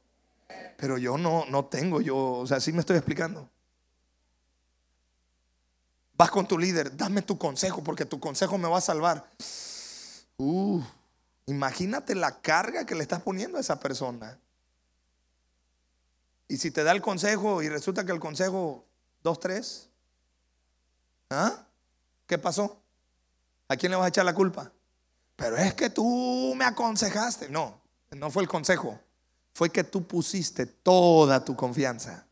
Pero yo no, no tengo, yo, o sea, sí me estoy explicando. Vas con tu líder, dame tu consejo, porque tu consejo me va a salvar. Uh, imagínate la carga que le estás poniendo a esa persona. Y si te da el consejo y resulta que el consejo, dos, tres, ¿Ah? ¿Qué pasó? ¿A quién le vas a echar la culpa? Pero es que tú me aconsejaste. No, no fue el consejo. Fue que tú pusiste toda tu confianza.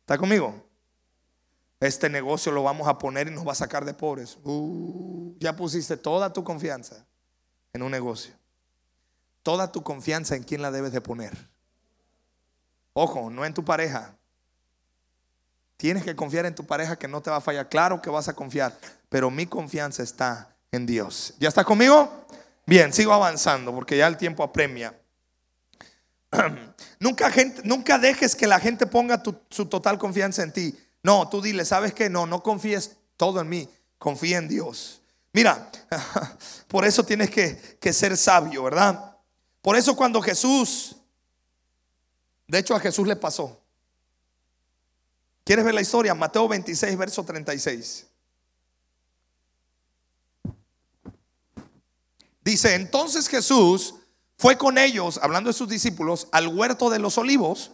¿Está conmigo? Este negocio lo vamos a poner y nos va a sacar de pobres. Uh, ya pusiste toda tu confianza en un negocio. Toda tu confianza en quién la debes de poner. Ojo, no en tu pareja, Tienes que confiar en tu pareja que no te va a fallar. Claro que vas a confiar, pero mi confianza está en Dios. ¿Ya está conmigo? Bien, sigo avanzando porque ya el tiempo apremia. [CLEARS THROAT] nunca, gente, nunca dejes que la gente ponga su total confianza en ti. No, tú dile, ¿sabes qué? No, no confíes todo en mí, confía en Dios. Mira, [LAUGHS] por eso tienes que, que ser sabio, ¿verdad? Por eso cuando Jesús, de hecho a Jesús le pasó, ¿Quieres ver la historia? Mateo 26, verso 36. Dice, entonces Jesús fue con ellos, hablando de sus discípulos, al huerto de los olivos,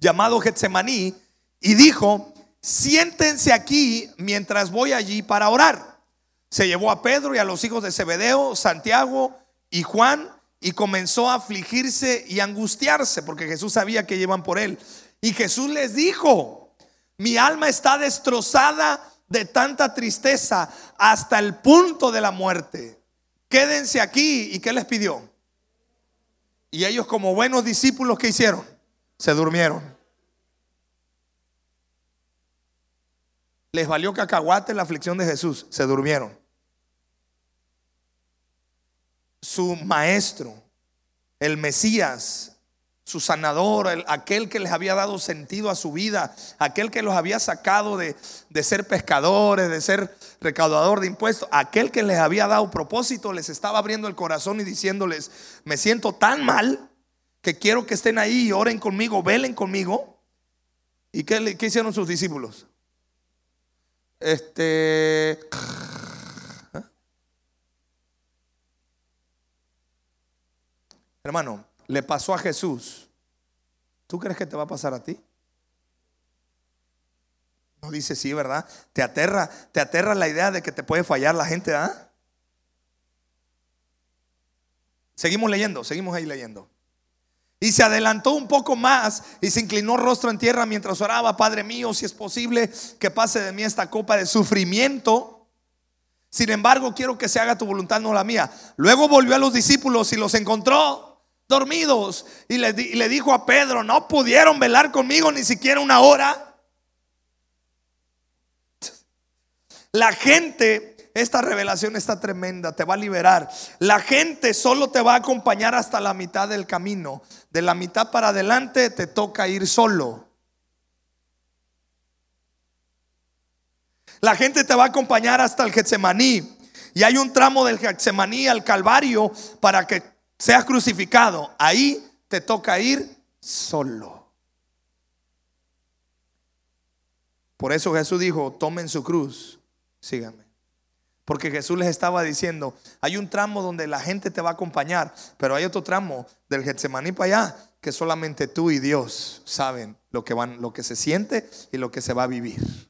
llamado Getsemaní, y dijo, siéntense aquí mientras voy allí para orar. Se llevó a Pedro y a los hijos de Zebedeo, Santiago y Juan, y comenzó a afligirse y angustiarse porque Jesús sabía que llevan por él. Y Jesús les dijo, mi alma está destrozada de tanta tristeza hasta el punto de la muerte. Quédense aquí. ¿Y qué les pidió? Y ellos como buenos discípulos que hicieron, se durmieron. Les valió cacahuate la aflicción de Jesús, se durmieron. Su maestro, el Mesías, su sanador, aquel que les había dado sentido a su vida, aquel que los había sacado de, de, ser pescadores, de ser recaudador de impuestos, aquel que les había dado propósito, les estaba abriendo el corazón y diciéndoles, me siento tan mal que quiero que estén ahí y oren conmigo, velen conmigo. ¿Y qué, qué hicieron sus discípulos? Este... Hermano, le pasó a Jesús, ¿tú crees que te va a pasar a ti? No dice sí, ¿verdad? Te aterra, te aterra la idea de que te puede fallar la gente, ¿ah? Seguimos leyendo, seguimos ahí leyendo. Y se adelantó un poco más y se inclinó rostro en tierra mientras oraba, Padre mío, si es posible que pase de mí esta copa de sufrimiento. Sin embargo, quiero que se haga tu voluntad, no la mía. Luego volvió a los discípulos y los encontró dormidos. Y le, dijo a Pedro, no pudieron velar conmigo ni siquiera una hora. La gente, esta revelación está tremenda, te va a liberar. La gente solo te va a acompañar hasta la mitad del camino. De la mitad para adelante te toca ir solo. La gente te va a acompañar hasta el Getsemaní. Y hay un tramo del Getsemaní al Calvario para que seas crucificado, ahí te toca ir solo. Por eso Jesús dijo, tomen su cruz, síganme. Porque Jesús les estaba diciendo, hay un tramo donde la gente te va a acompañar, pero hay otro tramo del Getsemaní para allá que solamente tú y Dios saben lo que van, lo que se siente y lo que se va a vivir.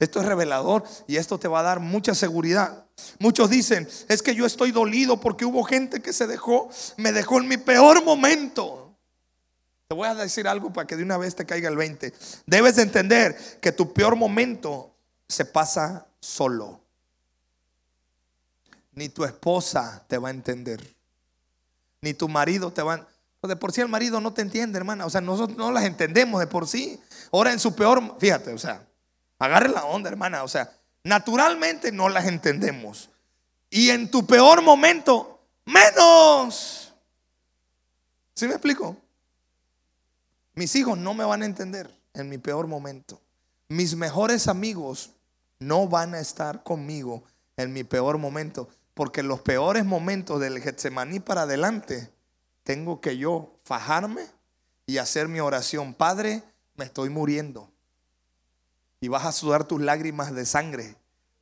Esto es revelador y esto te va a dar mucha seguridad. Muchos dicen, es que yo estoy dolido porque hubo gente que se dejó, me dejó en mi peor momento. Te voy a decir algo para que de una vez te caiga el 20. Debes de entender que tu peor momento se pasa solo. Ni tu esposa te va a entender. Ni tu marido te va a... De por sí el marido no te entiende, hermana. O sea, nosotros no las entendemos de por sí. Ahora en su peor, fíjate, o sea, Agarre la onda, hermana. O sea, naturalmente no las entendemos. Y en tu peor momento, menos. ¿Sí me explico? Mis hijos no me van a entender en mi peor momento. Mis mejores amigos no van a estar conmigo en mi peor momento. Porque en los peores momentos del Getsemaní para adelante, tengo que yo fajarme y hacer mi oración. Padre, me estoy muriendo y vas a sudar tus lágrimas de sangre.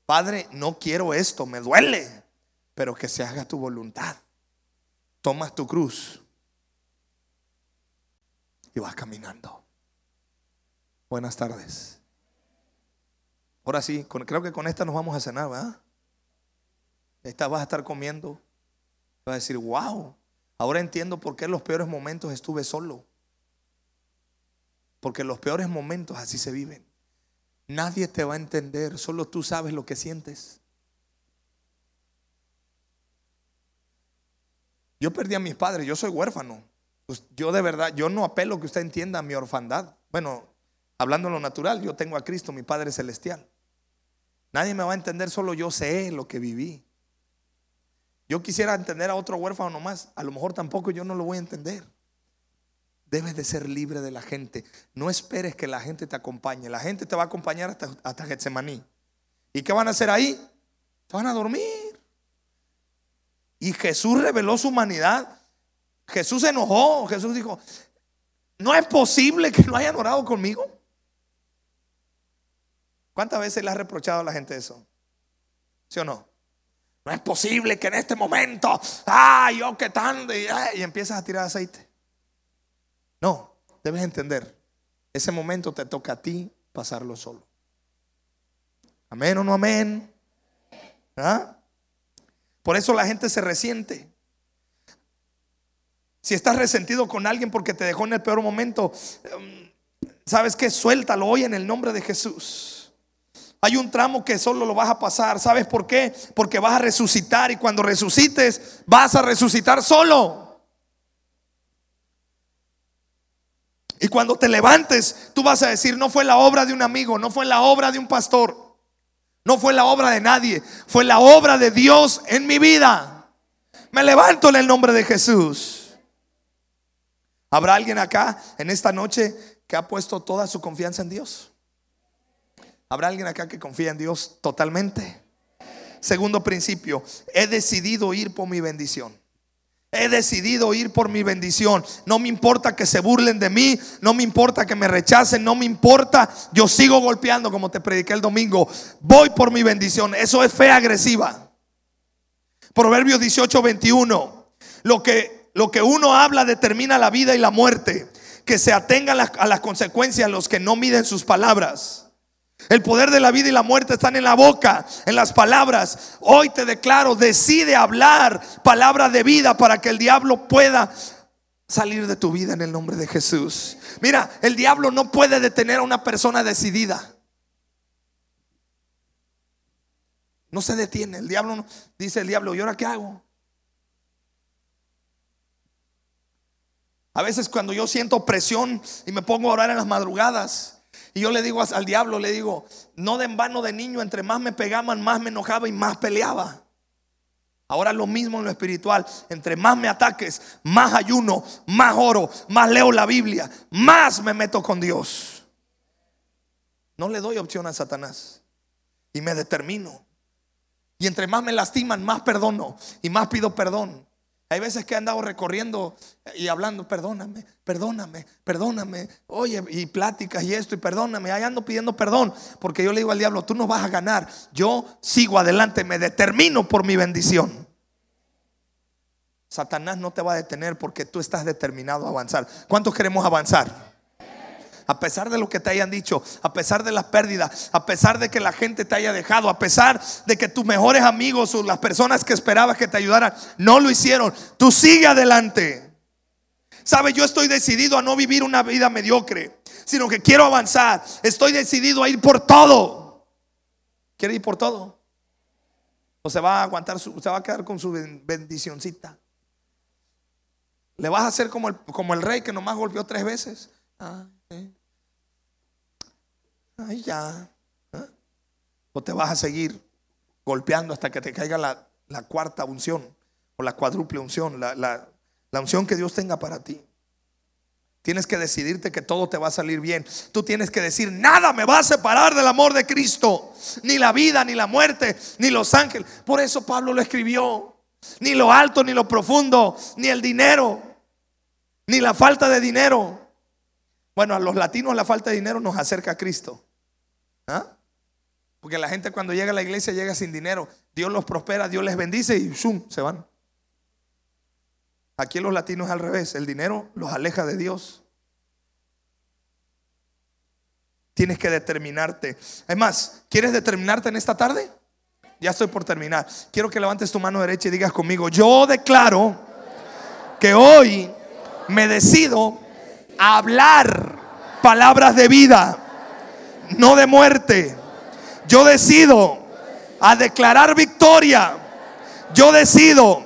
Padre, no quiero esto, me duele, pero que se haga tu voluntad. Tomas tu cruz y vas caminando. Buenas tardes. Ahora sí, creo que con esta nos vamos a cenar, ¿verdad? Esta vas a estar comiendo. Vas a decir, wow, ahora entiendo por qué en los peores momentos estuve solo. Porque en los peores momentos así se viven. Nadie te va a entender, solo tú sabes lo que sientes. Yo perdí a mis padres, yo soy huérfano. Pues yo de verdad, yo no apelo que usted entienda mi orfandad. Bueno, hablando lo natural, yo tengo a Cristo, mi Padre Celestial. Nadie me va a entender, solo yo sé lo que viví. Yo quisiera entender a otro huérfano nomás, a lo mejor tampoco yo no lo voy a entender. Debes de ser libre de la gente. No esperes que la gente te acompañe. La gente te va a acompañar hasta, hasta Getsemaní. ¿Y qué van a hacer ahí? Van a dormir. Y Jesús reveló su humanidad. Jesús se enojó. Jesús dijo, no es posible que no hayan orado conmigo. ¿Cuántas veces le ha reprochado a la gente eso? ¿Sí o no? No es posible que en este momento, ah, yo que tan, y empiezas a tirar aceite. No, debes entender, ese momento te toca a ti pasarlo solo. Amén o no amén. ¿Ah? Por eso la gente se resiente. Si estás resentido con alguien porque te dejó en el peor momento, em, ¿sabes qué? Suéltalo hoy en el nombre de Jesús. Hay un tramo que solo lo vas a pasar. ¿Sabes por qué? Porque vas a resucitar y cuando resucites vas a resucitar solo. Y cuando te levantes, tú vas a decir, no fue la obra de un amigo, no fue la obra de un pastor, no fue la obra de nadie, fue la obra de Dios en mi vida. Me levanto en el nombre de Jesús. ¿Habrá alguien acá en esta noche que ha puesto toda su confianza en Dios? ¿Habrá alguien acá que confía en Dios totalmente? Segundo principio, he decidido ir por mi bendición. He decidido ir por mi bendición. No me importa que se burlen de mí, no me importa que me rechacen, no me importa. Yo sigo golpeando como te prediqué el domingo. Voy por mi bendición. Eso es fe agresiva. Proverbios 18, 21. Lo que, lo que uno habla determina la vida y la muerte. Que se atengan a las consecuencias los que no miden sus palabras. El poder de la vida y la muerte están en la boca, en las palabras. Hoy te declaro, decide hablar palabra de vida para que el diablo pueda salir de tu vida en el nombre de Jesús. Mira, el diablo no puede detener a una persona decidida. No se detiene. El diablo dice el diablo, ¿y ahora qué hago? A veces cuando yo siento presión y me pongo a orar en las madrugadas, y yo le digo al diablo, le digo, no de en vano de niño, entre más me pegaban, más me enojaba y más peleaba. Ahora lo mismo en lo espiritual. Entre más me ataques, más ayuno, más oro, más leo la Biblia, más me meto con Dios. No le doy opción a Satanás. Y me determino. Y entre más me lastiman, más perdono. Y más pido perdón. Hay veces que he andado recorriendo y hablando, perdóname, perdóname, perdóname. Oye, y pláticas y esto, y perdóname. Ahí ando pidiendo perdón, porque yo le digo al diablo, tú no vas a ganar. Yo sigo adelante, me determino por mi bendición. Satanás no te va a detener porque tú estás determinado a avanzar. ¿Cuántos queremos avanzar? A pesar de lo que te hayan dicho, a pesar de las pérdidas, a pesar de que la gente te haya dejado, a pesar de que tus mejores amigos o las personas que esperabas que te ayudaran no lo hicieron, tú sigue adelante. Sabe, yo estoy decidido a no vivir una vida mediocre, sino que quiero avanzar. Estoy decidido a ir por todo. ¿Quiere ir por todo? O se va a aguantar, su, se va a quedar con su bendicioncita. Le vas a hacer como el, como el rey que nomás golpeó tres veces. Ah, Ay, ya. ¿eh? O te vas a seguir golpeando hasta que te caiga la, cuarta unción o la cuádruple unción, la, la unción que Dios tenga para ti. Tienes que decidirte que todo te va a salir bien. Tú tienes que decir, nada me va a separar del amor de Cristo. Ni la vida, ni la muerte, ni los ángeles. Por eso Pablo lo escribió. Ni lo alto, ni lo profundo, ni el dinero, ni la falta de dinero. Bueno, a los latinos la falta de dinero nos acerca a Cristo. ¿Ah? Porque la gente cuando llega a la iglesia llega sin dinero. Dios los prospera, Dios les bendice y ¡zum! se van. Aquí los latinos es al revés. El dinero los aleja de Dios. Tienes que determinarte. Es más, ¿quieres determinarte en esta tarde? Ya estoy por terminar. Quiero que levantes tu mano derecha y digas conmigo, yo declaro que hoy me decido a hablar palabras de vida no de muerte. Yo decido a declarar victoria. Yo decido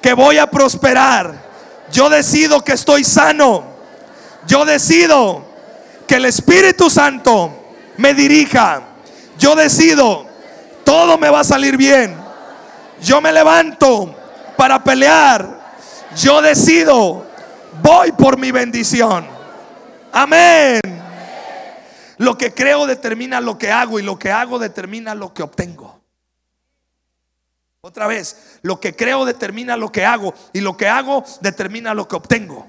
que voy a prosperar. Yo decido que estoy sano. Yo decido que el Espíritu Santo me dirija. Yo decido, todo me va a salir bien. Yo me levanto para pelear. Yo decido, voy por mi bendición. Amén. Lo que creo determina lo que hago y lo que hago determina lo que obtengo. Otra vez, lo que creo determina lo que hago y lo que hago determina lo que obtengo.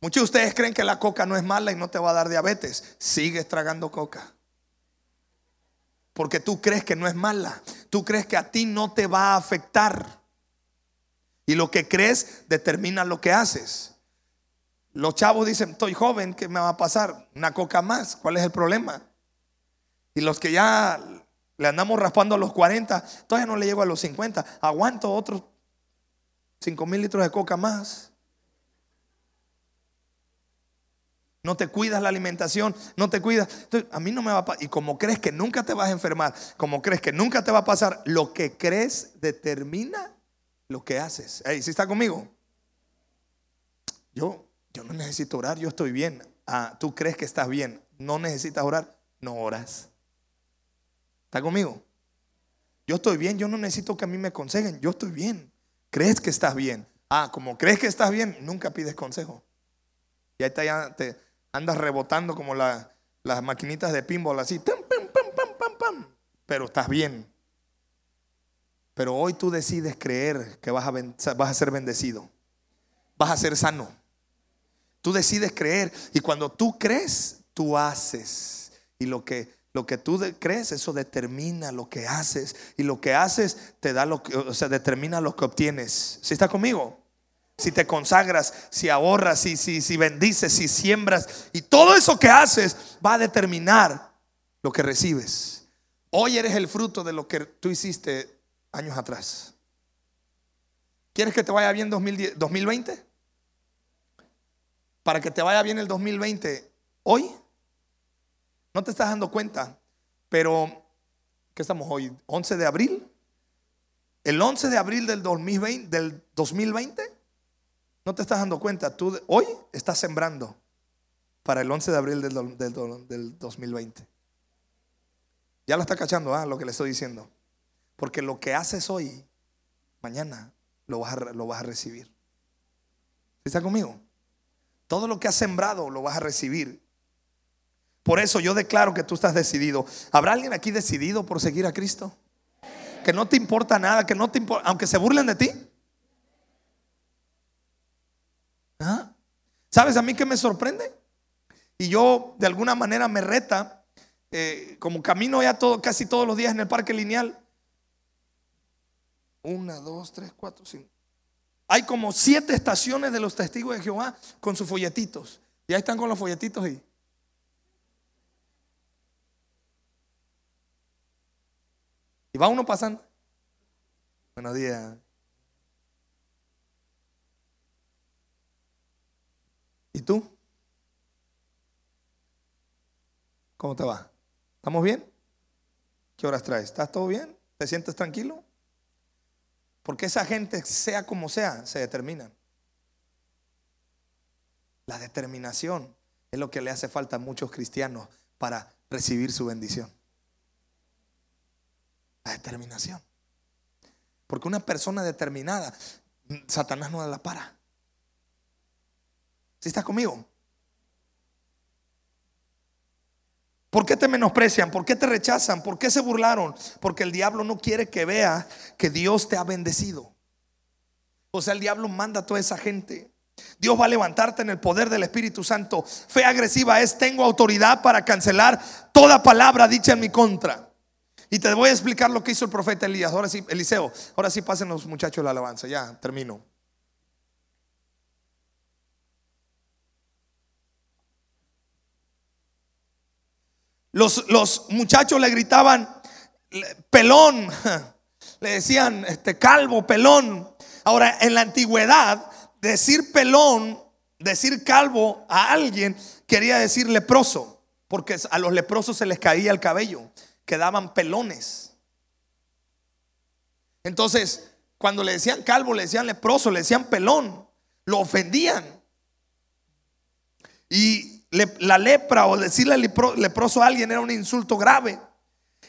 Muchos de ustedes creen que la coca no es mala y no te va a dar diabetes. Sigues tragando coca. Porque tú crees que no es mala. Tú crees que a ti no te va a afectar. Y lo que crees determina lo que haces. Los chavos dicen, estoy joven, ¿qué me va a pasar? Una coca más, ¿cuál es el problema? Y los que ya le andamos raspando a los 40, todavía no le llego a los 50, aguanto otros 5 mil litros de coca más. No te cuidas la alimentación, no te cuidas. A mí no me va a pasar. Y como crees que nunca te vas a enfermar, como crees que nunca te va a pasar, lo que crees determina lo que haces. ¿Sí está conmigo? Yo yo no necesito orar, yo estoy bien. Ah, tú crees que estás bien, no necesitas orar, no oras. ¿Está conmigo? Yo estoy bien, yo no necesito que a mí me aconsejen, yo estoy bien. ¿Crees que estás bien? Ah, como crees que estás bien, nunca pides consejo. Y ahí te, ya te andas rebotando como las maquinitas de pinball así, pam, pam, pam, pam, pam, pero estás bien. Pero hoy tú decides creer que vas a ser bendecido, vas a ser sano. Tú decides creer y cuando tú crees, tú haces. Y lo que lo que tú crees, eso determina lo que haces. Y lo que haces te da lo que, o sea, determina lo que obtienes. ¿Sí está conmigo? Si te consagras, si ahorras, si, si, si bendices, si siembras. Y todo eso que haces va a determinar lo que recibes. Hoy eres el fruto de lo que tú hiciste años atrás. ¿Quieres que te vaya bien 2020? Para que te vaya bien el 2020, hoy no te estás dando cuenta, pero ¿qué estamos hoy? 11 de abril. El 11 de abril del 2020, del 2020 no te estás dando cuenta, tú hoy estás sembrando para el 11 de abril del, del, 2020. Ya lo está cachando, ¿ah? lo que le estoy diciendo. Porque lo que haces hoy, mañana lo vas a, lo vas a recibir. ¿Está conmigo? Todo lo que has sembrado lo vas a recibir. Por eso yo declaro que tú estás decidido. ¿Habrá alguien aquí decidido por seguir a Cristo? Que no te importa nada, que no te importa, aunque se burlen de ti. ¿Ah? ¿Sabes a mí que me sorprende? Y yo de alguna manera me reta, eh, como camino ya casi todos los días en el parque lineal. Una, dos, tres, cuatro, cinco. Hay como siete estaciones de los testigos de Jehová con sus folletitos. Y ahí están con los folletitos y Y va uno pasando. Buenos días. ¿Y tú? ¿Cómo te va? ¿Estamos bien? ¿Qué horas traes? ¿Estás todo bien? ¿Te sientes tranquilo? Porque esa gente, sea como sea, se determina. La determinación es lo que le hace falta a muchos cristianos para recibir su bendición determinación. Porque una persona determinada, Satanás no la para. Si estás conmigo? ¿Por qué te menosprecian? ¿Por qué te rechazan? ¿Por qué se burlaron? Porque el diablo no quiere que vea que Dios te ha bendecido. O sea, el diablo manda a toda esa gente. Dios va a levantarte en el poder del Espíritu Santo. Fe agresiva es, tengo autoridad para cancelar toda palabra dicha en mi contra. Y te voy a explicar lo que hizo el profeta Elías. Ahora sí, Eliseo. Ahora sí pasen los muchachos la alabanza. Ya, termino. Los, los muchachos le gritaban, pelón. [LAUGHS] Le decían, este calvo, pelón. Ahora, en la antigüedad, decir pelón, decir calvo a alguien quería decir leproso. Porque a los leprosos se les caía el cabello quedaban pelones. Entonces, cuando le decían calvo, le decían leproso, le decían pelón, lo ofendían. Y la lepra o decirle leproso a alguien era un insulto grave.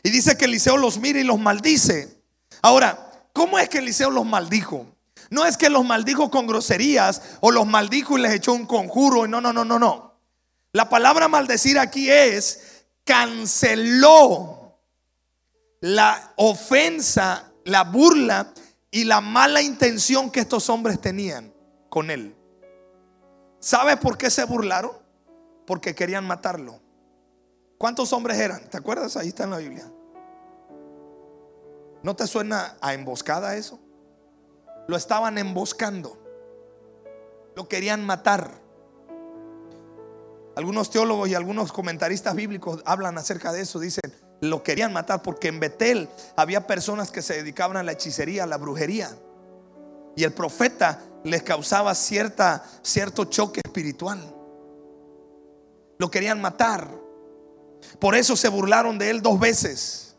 Y dice que Eliseo los mira y los maldice. Ahora, ¿cómo es que Eliseo los maldijo? No es que los maldijo con groserías o los maldijo y les echó un conjuro. No, no, no, no, no. La palabra maldecir aquí es canceló la ofensa, la burla y la mala intención que estos hombres tenían con él. ¿Sabes por qué se burlaron? Porque querían matarlo. ¿Cuántos hombres eran? ¿Te acuerdas? Ahí está en la Biblia. ¿No te suena a emboscada eso? Lo estaban emboscando. Lo querían matar. Algunos teólogos y algunos comentaristas bíblicos hablan acerca de eso. Dicen, lo querían matar porque en Betel había personas que se dedicaban a la hechicería, a la brujería. Y el profeta les causaba cierta, cierto choque espiritual. Lo querían matar. Por eso se burlaron de él dos veces.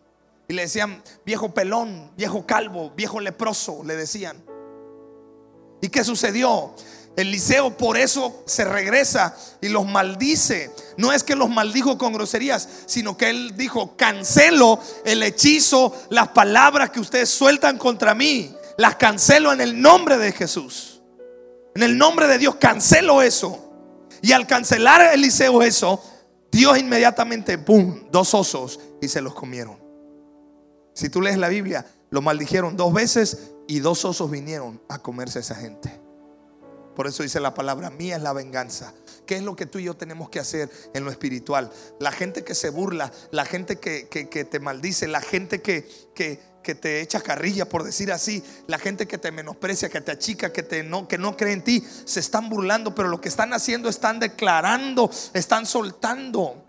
Y le decían, viejo pelón, viejo calvo, viejo leproso, le decían. ¿Y qué sucedió? Eliseo por eso se regresa y los maldice. No es que los maldijo con groserías, sino que él dijo, cancelo el hechizo, las palabras que ustedes sueltan contra mí, las cancelo en el nombre de Jesús. En el nombre de Dios, cancelo eso. Y al cancelar Eliseo eso, Dios inmediatamente, ¡pum!, dos osos y se los comieron. Si tú lees la Biblia, lo maldijeron dos veces y dos osos vinieron a comerse a esa gente. Por eso dice la palabra, mía es la venganza. ¿Qué es lo que tú y yo tenemos que hacer en lo espiritual? La gente que se burla, la gente que, te maldice, la gente que, que, te echa carrilla, por decir así, la gente que te menosprecia, que te achica, que, te no, que no cree en ti, se están burlando, pero lo que están haciendo están declarando, están soltando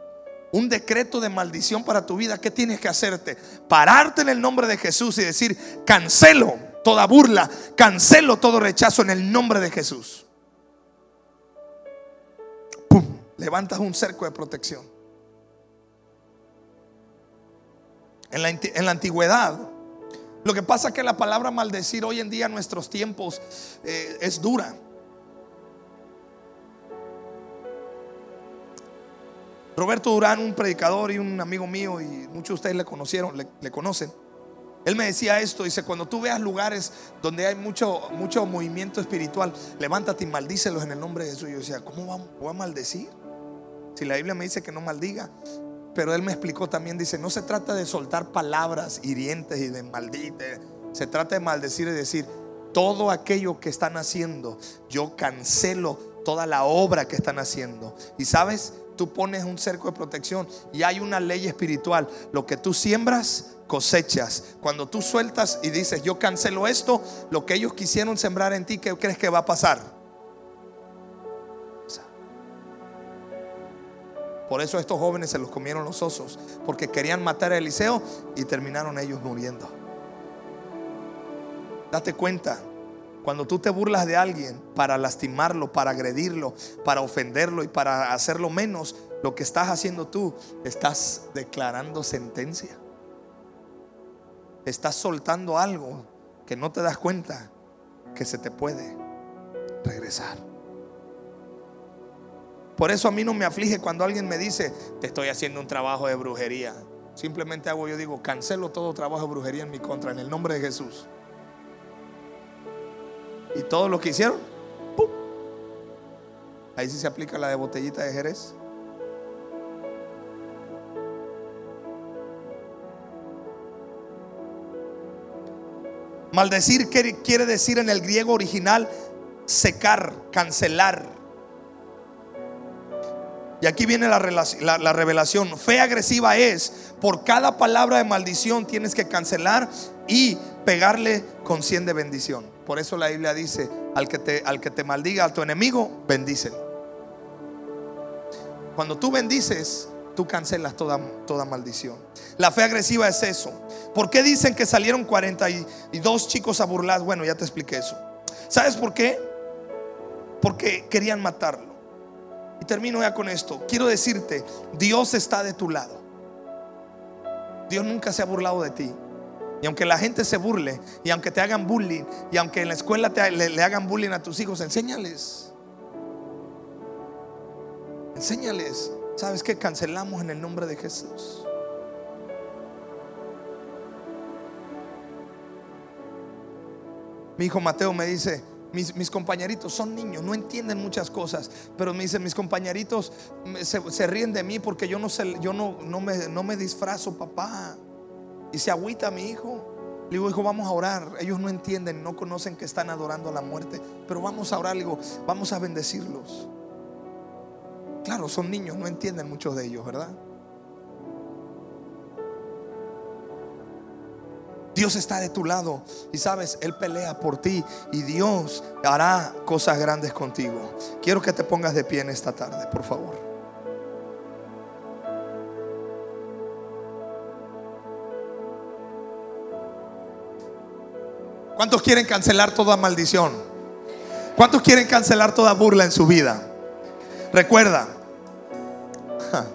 un decreto de maldición para tu vida. ¿Qué tienes que hacerte? Pararte en el nombre de Jesús y decir, cancelo toda burla, cancelo todo rechazo en el nombre de Jesús. ¡Pum! Levantas un cerco de protección. En la, en la, antigüedad, lo que pasa es que la palabra maldecir hoy en día en nuestros tiempos eh, es dura. Roberto Durán, un predicador y un amigo mío, y muchos de ustedes le conocieron, le conocen. Él me decía esto, dice, cuando tú veas lugares donde hay mucho, mucho movimiento espiritual, levántate y maldícelos en el nombre de Jesús. Yo decía, ¿cómo voy a maldecir? Si la Biblia me dice que no maldiga. Pero él me explicó también, dice, no se trata de soltar palabras hirientes y de maldite. Se trata de maldecir y decir, todo aquello que están haciendo, yo cancelo toda la obra que están haciendo. Y sabes, tú pones un cerco de protección y hay una ley espiritual. Lo que tú siembras, cosechas. Cuando tú sueltas y dices, yo cancelo esto, lo que ellos quisieron sembrar en ti, ¿qué crees que va a pasar? Por eso estos jóvenes se los comieron los osos, porque querían matar a Eliseo y terminaron ellos muriendo. Date cuenta, cuando tú te burlas de alguien para lastimarlo, para agredirlo, para ofenderlo y para hacerlo menos, lo que estás haciendo tú, estás declarando sentencia estás soltando algo que no te das cuenta que se te puede regresar. Por eso a mí no me aflige cuando alguien me dice, te estoy haciendo un trabajo de brujería. Simplemente hago, yo digo, cancelo todo trabajo de brujería en mi contra, en el nombre de Jesús. Y todo lo que hicieron, ahí sí se aplica la de botellita de Jerez. Maldecir quiere decir en el griego original secar, cancelar. Y aquí viene la, revelación. Fe agresiva es, por cada palabra de maldición tienes que cancelar y pegarle con 100 de bendición. Por eso la Biblia dice, al que te, al que te maldiga a tu enemigo, bendícelo. Cuando tú bendices, tú cancelas toda, toda maldición. La fe agresiva es eso. ¿Por qué dicen que salieron 42 chicos a burlar? Bueno, ya te expliqué eso. ¿Sabes por qué? Porque querían matarlo. Y termino ya con esto. Quiero decirte, Dios está de tu lado. Dios nunca se ha burlado de ti. Y aunque la gente se burle, y aunque te hagan bullying, y aunque en la escuela le, le hagan bullying a tus hijos, enséñales. Enséñales. ¿Sabes que Cancelamos en el nombre de Jesús. Mi hijo Mateo me dice, mis, compañeritos son niños, no entienden muchas cosas, pero me dice, mis compañeritos se, ríen de mí porque yo no, sé, yo no, no, me, no me disfrazo, papá. Y se agüita mi hijo. Le digo, hijo, vamos a orar. Ellos no entienden, no conocen que están adorando a la muerte, pero vamos a orar. Le digo, vamos a bendecirlos. Claro, son niños, no entienden muchos de ellos, ¿verdad? Dios está de tu lado y sabes, Él pelea por ti y Dios hará cosas grandes contigo. Quiero que te pongas de pie en esta tarde, por favor. ¿Cuántos quieren cancelar toda maldición? ¿Cuántos quieren cancelar toda burla en su vida? Recuerda, [LAUGHS]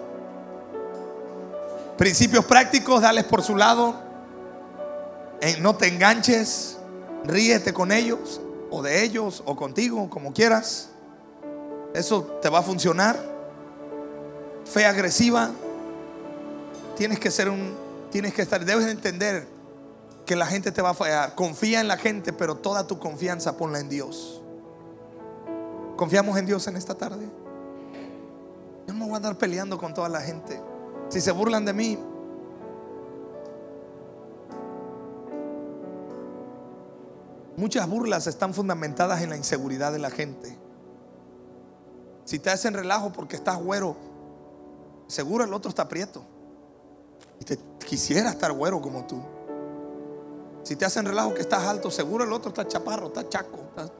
principios prácticos, dales por su lado no te enganches, ríete con ellos, o de ellos o contigo, como quieras. Eso te va a funcionar. Fe agresiva. Tienes que ser un, tienes que estar, debes entender que la gente te va a fallar. Confía en la gente, pero toda tu confianza ponla en Dios. ¿Confiamos en Dios en esta tarde? Yo no me voy a andar peleando con toda la gente. Si se burlan de mí, muchas burlas están fundamentadas en la inseguridad de la gente. Si te hacen relajo porque estás güero, seguro el otro está prieto. Y te quisiera estar güero como tú. Si te hacen relajo que estás alto, seguro el otro está chaparro, está chaco, está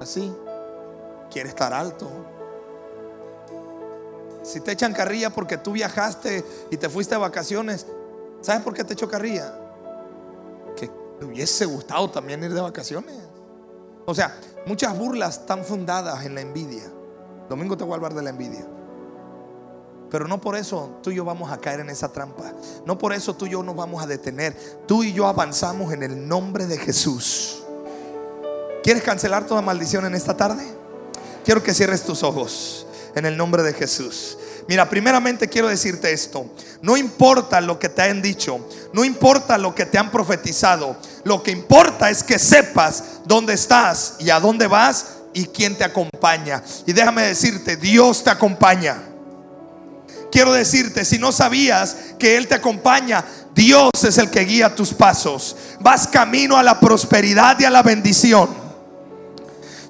así. Quiere estar alto. Si te echan carrilla porque tú viajaste y te fuiste de vacaciones, ¿sabes por qué te echó carrilla? Hubiese gustado también ir de vacaciones. O sea, muchas burlas están fundadas en la envidia. Domingo te voy a hablar de la envidia. Pero no por eso tú y yo vamos a caer en esa trampa. No por eso tú y yo nos vamos a detener. Tú y yo avanzamos en el nombre de Jesús. ¿Quieres cancelar toda maldición en esta tarde? Quiero que cierres tus ojos en el nombre de Jesús. Mira, primeramente quiero decirte esto. No importa lo que te han dicho, no importa lo que te han profetizado. Lo que importa es que sepas dónde estás y a dónde vas y quién te acompaña. Y déjame decirte, Dios te acompaña quiero decirte, si no sabías que Él te acompaña, Dios es el que guía tus pasos. Vas camino a la prosperidad y a la bendición.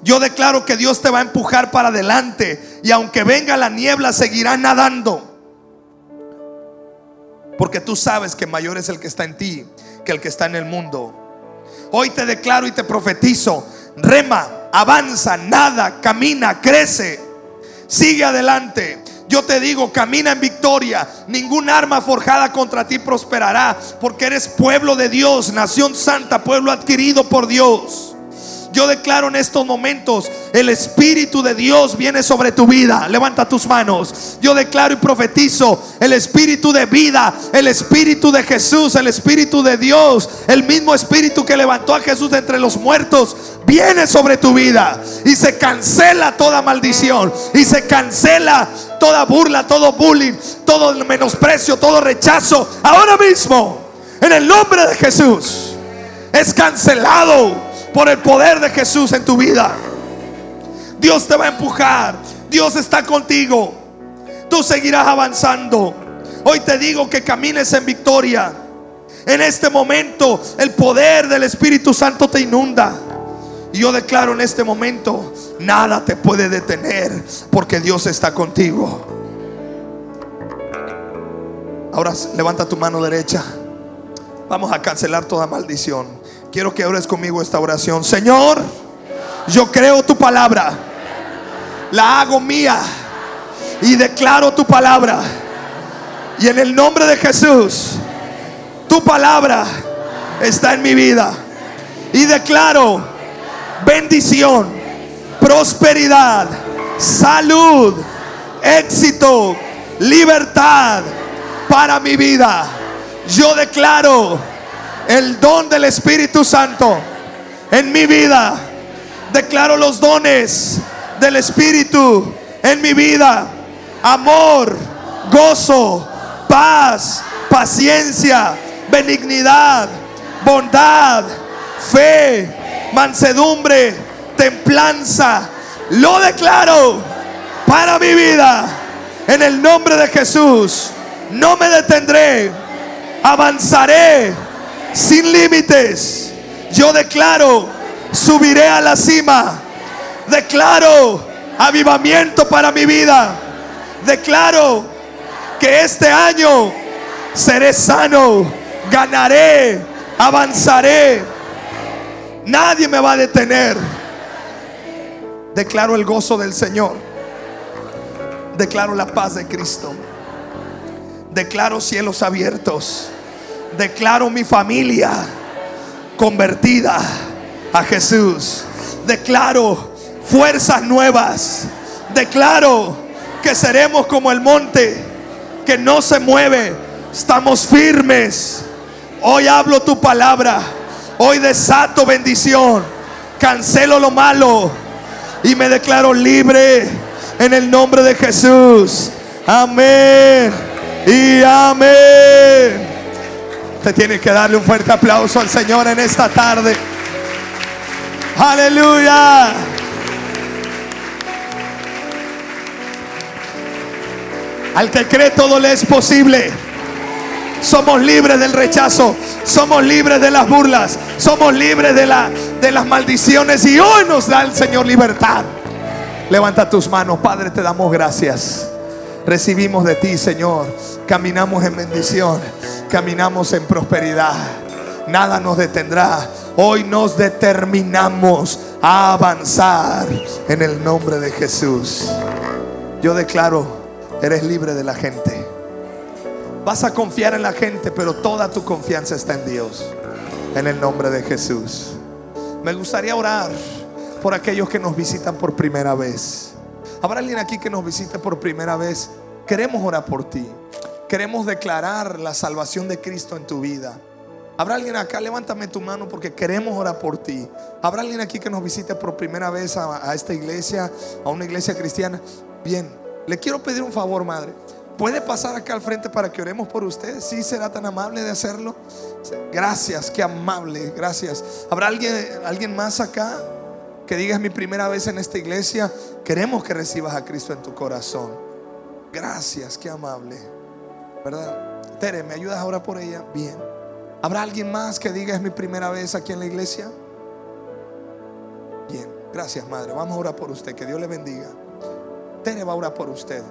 Yo declaro que Dios te va a empujar para adelante y aunque venga la niebla seguirás nadando. Porque tú sabes que mayor es el que está en ti que el que está en el mundo. Hoy te declaro y te profetizo, rema, avanza, nada, camina, crece, sigue adelante. Yo te digo, camina en victoria. Ningún arma forjada contra ti prosperará, porque eres pueblo de Dios, nación santa, pueblo adquirido por Dios. Yo declaro en estos momentos, el Espíritu de Dios viene sobre tu vida. Levanta tus manos. Yo declaro y profetizo el Espíritu de vida, el Espíritu de Jesús, el Espíritu de Dios, el mismo Espíritu que levantó a Jesús de entre los muertos, viene sobre tu vida. Y se cancela toda maldición. Y se cancela toda burla, todo bullying, todo menosprecio, todo rechazo. Ahora mismo, en el nombre de Jesús, es cancelado por el poder de Jesús en tu vida. Dios te va a empujar. Dios está contigo. Tú seguirás avanzando. Hoy te digo que camines en victoria. En este momento el poder del Espíritu Santo te inunda. Y yo declaro en este momento, nada te puede detener porque Dios está contigo. Ahora levanta tu mano derecha. Vamos a cancelar toda maldición. Quiero que ores conmigo esta oración. Señor, yo creo tu palabra. La hago mía. Y declaro tu palabra. Y en el nombre de Jesús, tu palabra está en mi vida. Y declaro bendición, prosperidad, salud, éxito, libertad para mi vida. Yo declaro el don del Espíritu Santo en mi vida. Declaro los dones del Espíritu en mi vida. Amor, gozo, paz, paciencia, benignidad, bondad, fe, mansedumbre, templanza. Lo declaro para mi vida. En el nombre de Jesús. No me detendré. Avanzaré sin límites. Yo declaro, subiré a la cima. Declaro avivamiento para mi vida. Declaro que este año seré sano, ganaré, avanzaré. Nadie me va a detener. Declaro el gozo del Señor. Declaro la paz de Cristo. Declaro cielos abiertos declaro mi familia convertida a Jesús. Declaro fuerzas nuevas. Declaro que seremos como el monte que no se mueve. Estamos firmes. Hoy hablo tu palabra. Hoy desato bendición. Cancelo lo malo y me declaro libre en el nombre de Jesús. Amén y amén. Usted tiene que darle un fuerte aplauso al Señor en esta tarde. Aleluya. Al que cree todo le es posible. Somos libres del rechazo. Somos libres de las burlas. Somos libres de, la, de las maldiciones. Y hoy nos da el Señor libertad. Levanta tus manos. Padre, te damos gracias. Recibimos de ti, Señor. Caminamos en bendición. Caminamos en prosperidad. Nada nos detendrá. Hoy nos determinamos a avanzar en el nombre de Jesús. Yo declaro Eres libre de la gente. Vas a confiar en la gente, pero toda tu confianza está en Dios. En el nombre de Jesús. Me gustaría orar por aquellos que nos visitan por primera vez. ¿Habrá alguien aquí que nos visite por primera vez? Queremos orar por ti. Queremos declarar la salvación de Cristo en tu vida. ¿Habrá alguien acá? Levántame tu mano porque queremos orar por ti. ¿Habrá alguien aquí que nos visite por primera vez a, esta iglesia, a una iglesia cristiana? Bien, le quiero pedir un favor, madre. ¿Puede pasar acá al frente para que oremos por usted? ¿Sí será tan amable de hacerlo? Gracias, qué amable, gracias. ¿Habrá alguien, alguien más acá que diga es mi primera vez en esta iglesia? Queremos que recibas a Cristo en tu corazón. Gracias, qué amable. ¿Verdad? Tere, ¿me ayudas a orar por ella? Bien. ¿Habrá alguien más que diga es mi primera vez aquí en la iglesia? Bien, gracias madre. Vamos a orar por usted. Que Dios le bendiga. Tere va a orar por usted.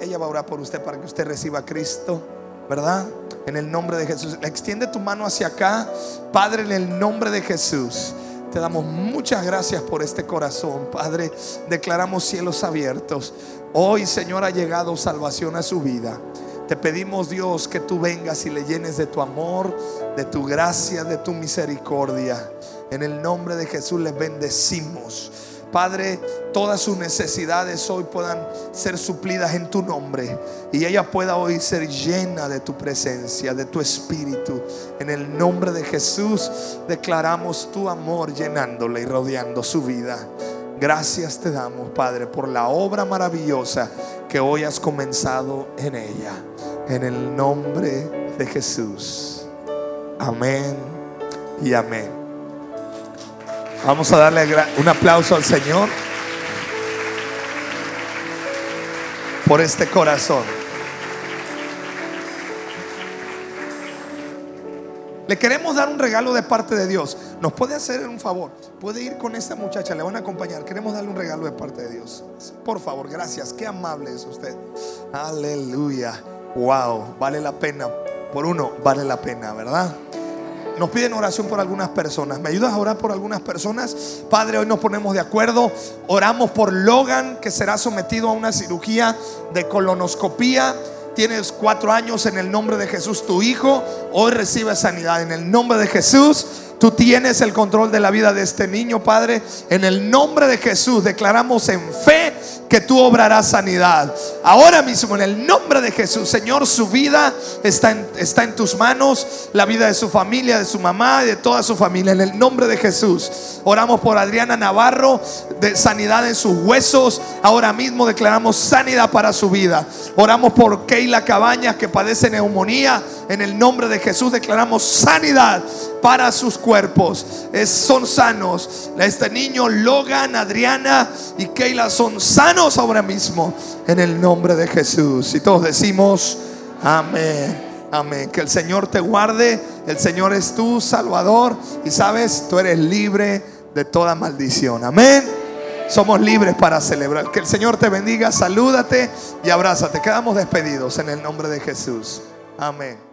Ella va a orar por usted para que usted reciba a Cristo, ¿verdad? En el nombre de Jesús. Extiende tu mano hacia acá. Padre, en el nombre de Jesús. Te damos muchas gracias por este corazón, Padre. Declaramos cielos abiertos. Hoy, Señor, ha llegado salvación a su vida. Te pedimos, Dios, que tú vengas y le llenes de tu amor, de tu gracia, de tu misericordia. En el nombre de Jesús les bendecimos. Padre, todas sus necesidades hoy puedan ser suplidas en tu nombre y ella pueda hoy ser llena de tu presencia, de tu espíritu. En el nombre de Jesús declaramos tu amor llenándole y rodeando su vida. Gracias te damos, Padre, por la obra maravillosa que hoy has comenzado en ella. En el nombre de Jesús. Amén y amén. Vamos a darle un aplauso al Señor por este corazón. Le queremos dar un regalo de parte de Dios. ¿Nos puede hacer un favor? Puede ir con esta muchacha, le van a acompañar. Queremos darle un regalo de parte de Dios. Por favor, gracias. Qué amable es usted. Aleluya. Wow, vale la pena. Por uno, vale la pena, ¿verdad? Nos piden oración por algunas personas. ¿Me ayudas a orar por algunas personas? Padre, hoy nos ponemos de acuerdo. Oramos por Logan, que será sometido a una cirugía de colonoscopía. Tienes cuatro años en el nombre de Jesús, tu hijo. Hoy recibe sanidad en el nombre de Jesús. Tú tienes el control de la vida de este niño, Padre. En el nombre de Jesús declaramos en fe que tú obrarás sanidad. Ahora mismo, en el nombre de Jesús, Señor, su vida está en, está en tus manos. La vida de su familia, de su mamá y de toda su familia. En el nombre de Jesús. Oramos por Adriana Navarro, de sanidad en sus huesos. Ahora mismo declaramos sanidad para su vida. Oramos por Keila Cabañas, que padece neumonía. En el nombre de Jesús declaramos sanidad para sus cuerpos. son sanos. Este niño, Logan, Adriana y Keila son sanos ahora mismo en el nombre de Jesús. Y todos decimos, amén. Amén. Que el Señor te guarde. El Señor es tu Salvador. Y sabes, tú eres libre de toda maldición. Amén. Somos libres para celebrar. Que el Señor te bendiga. Salúdate y abrázate. Quedamos despedidos en el nombre de Jesús. Amén.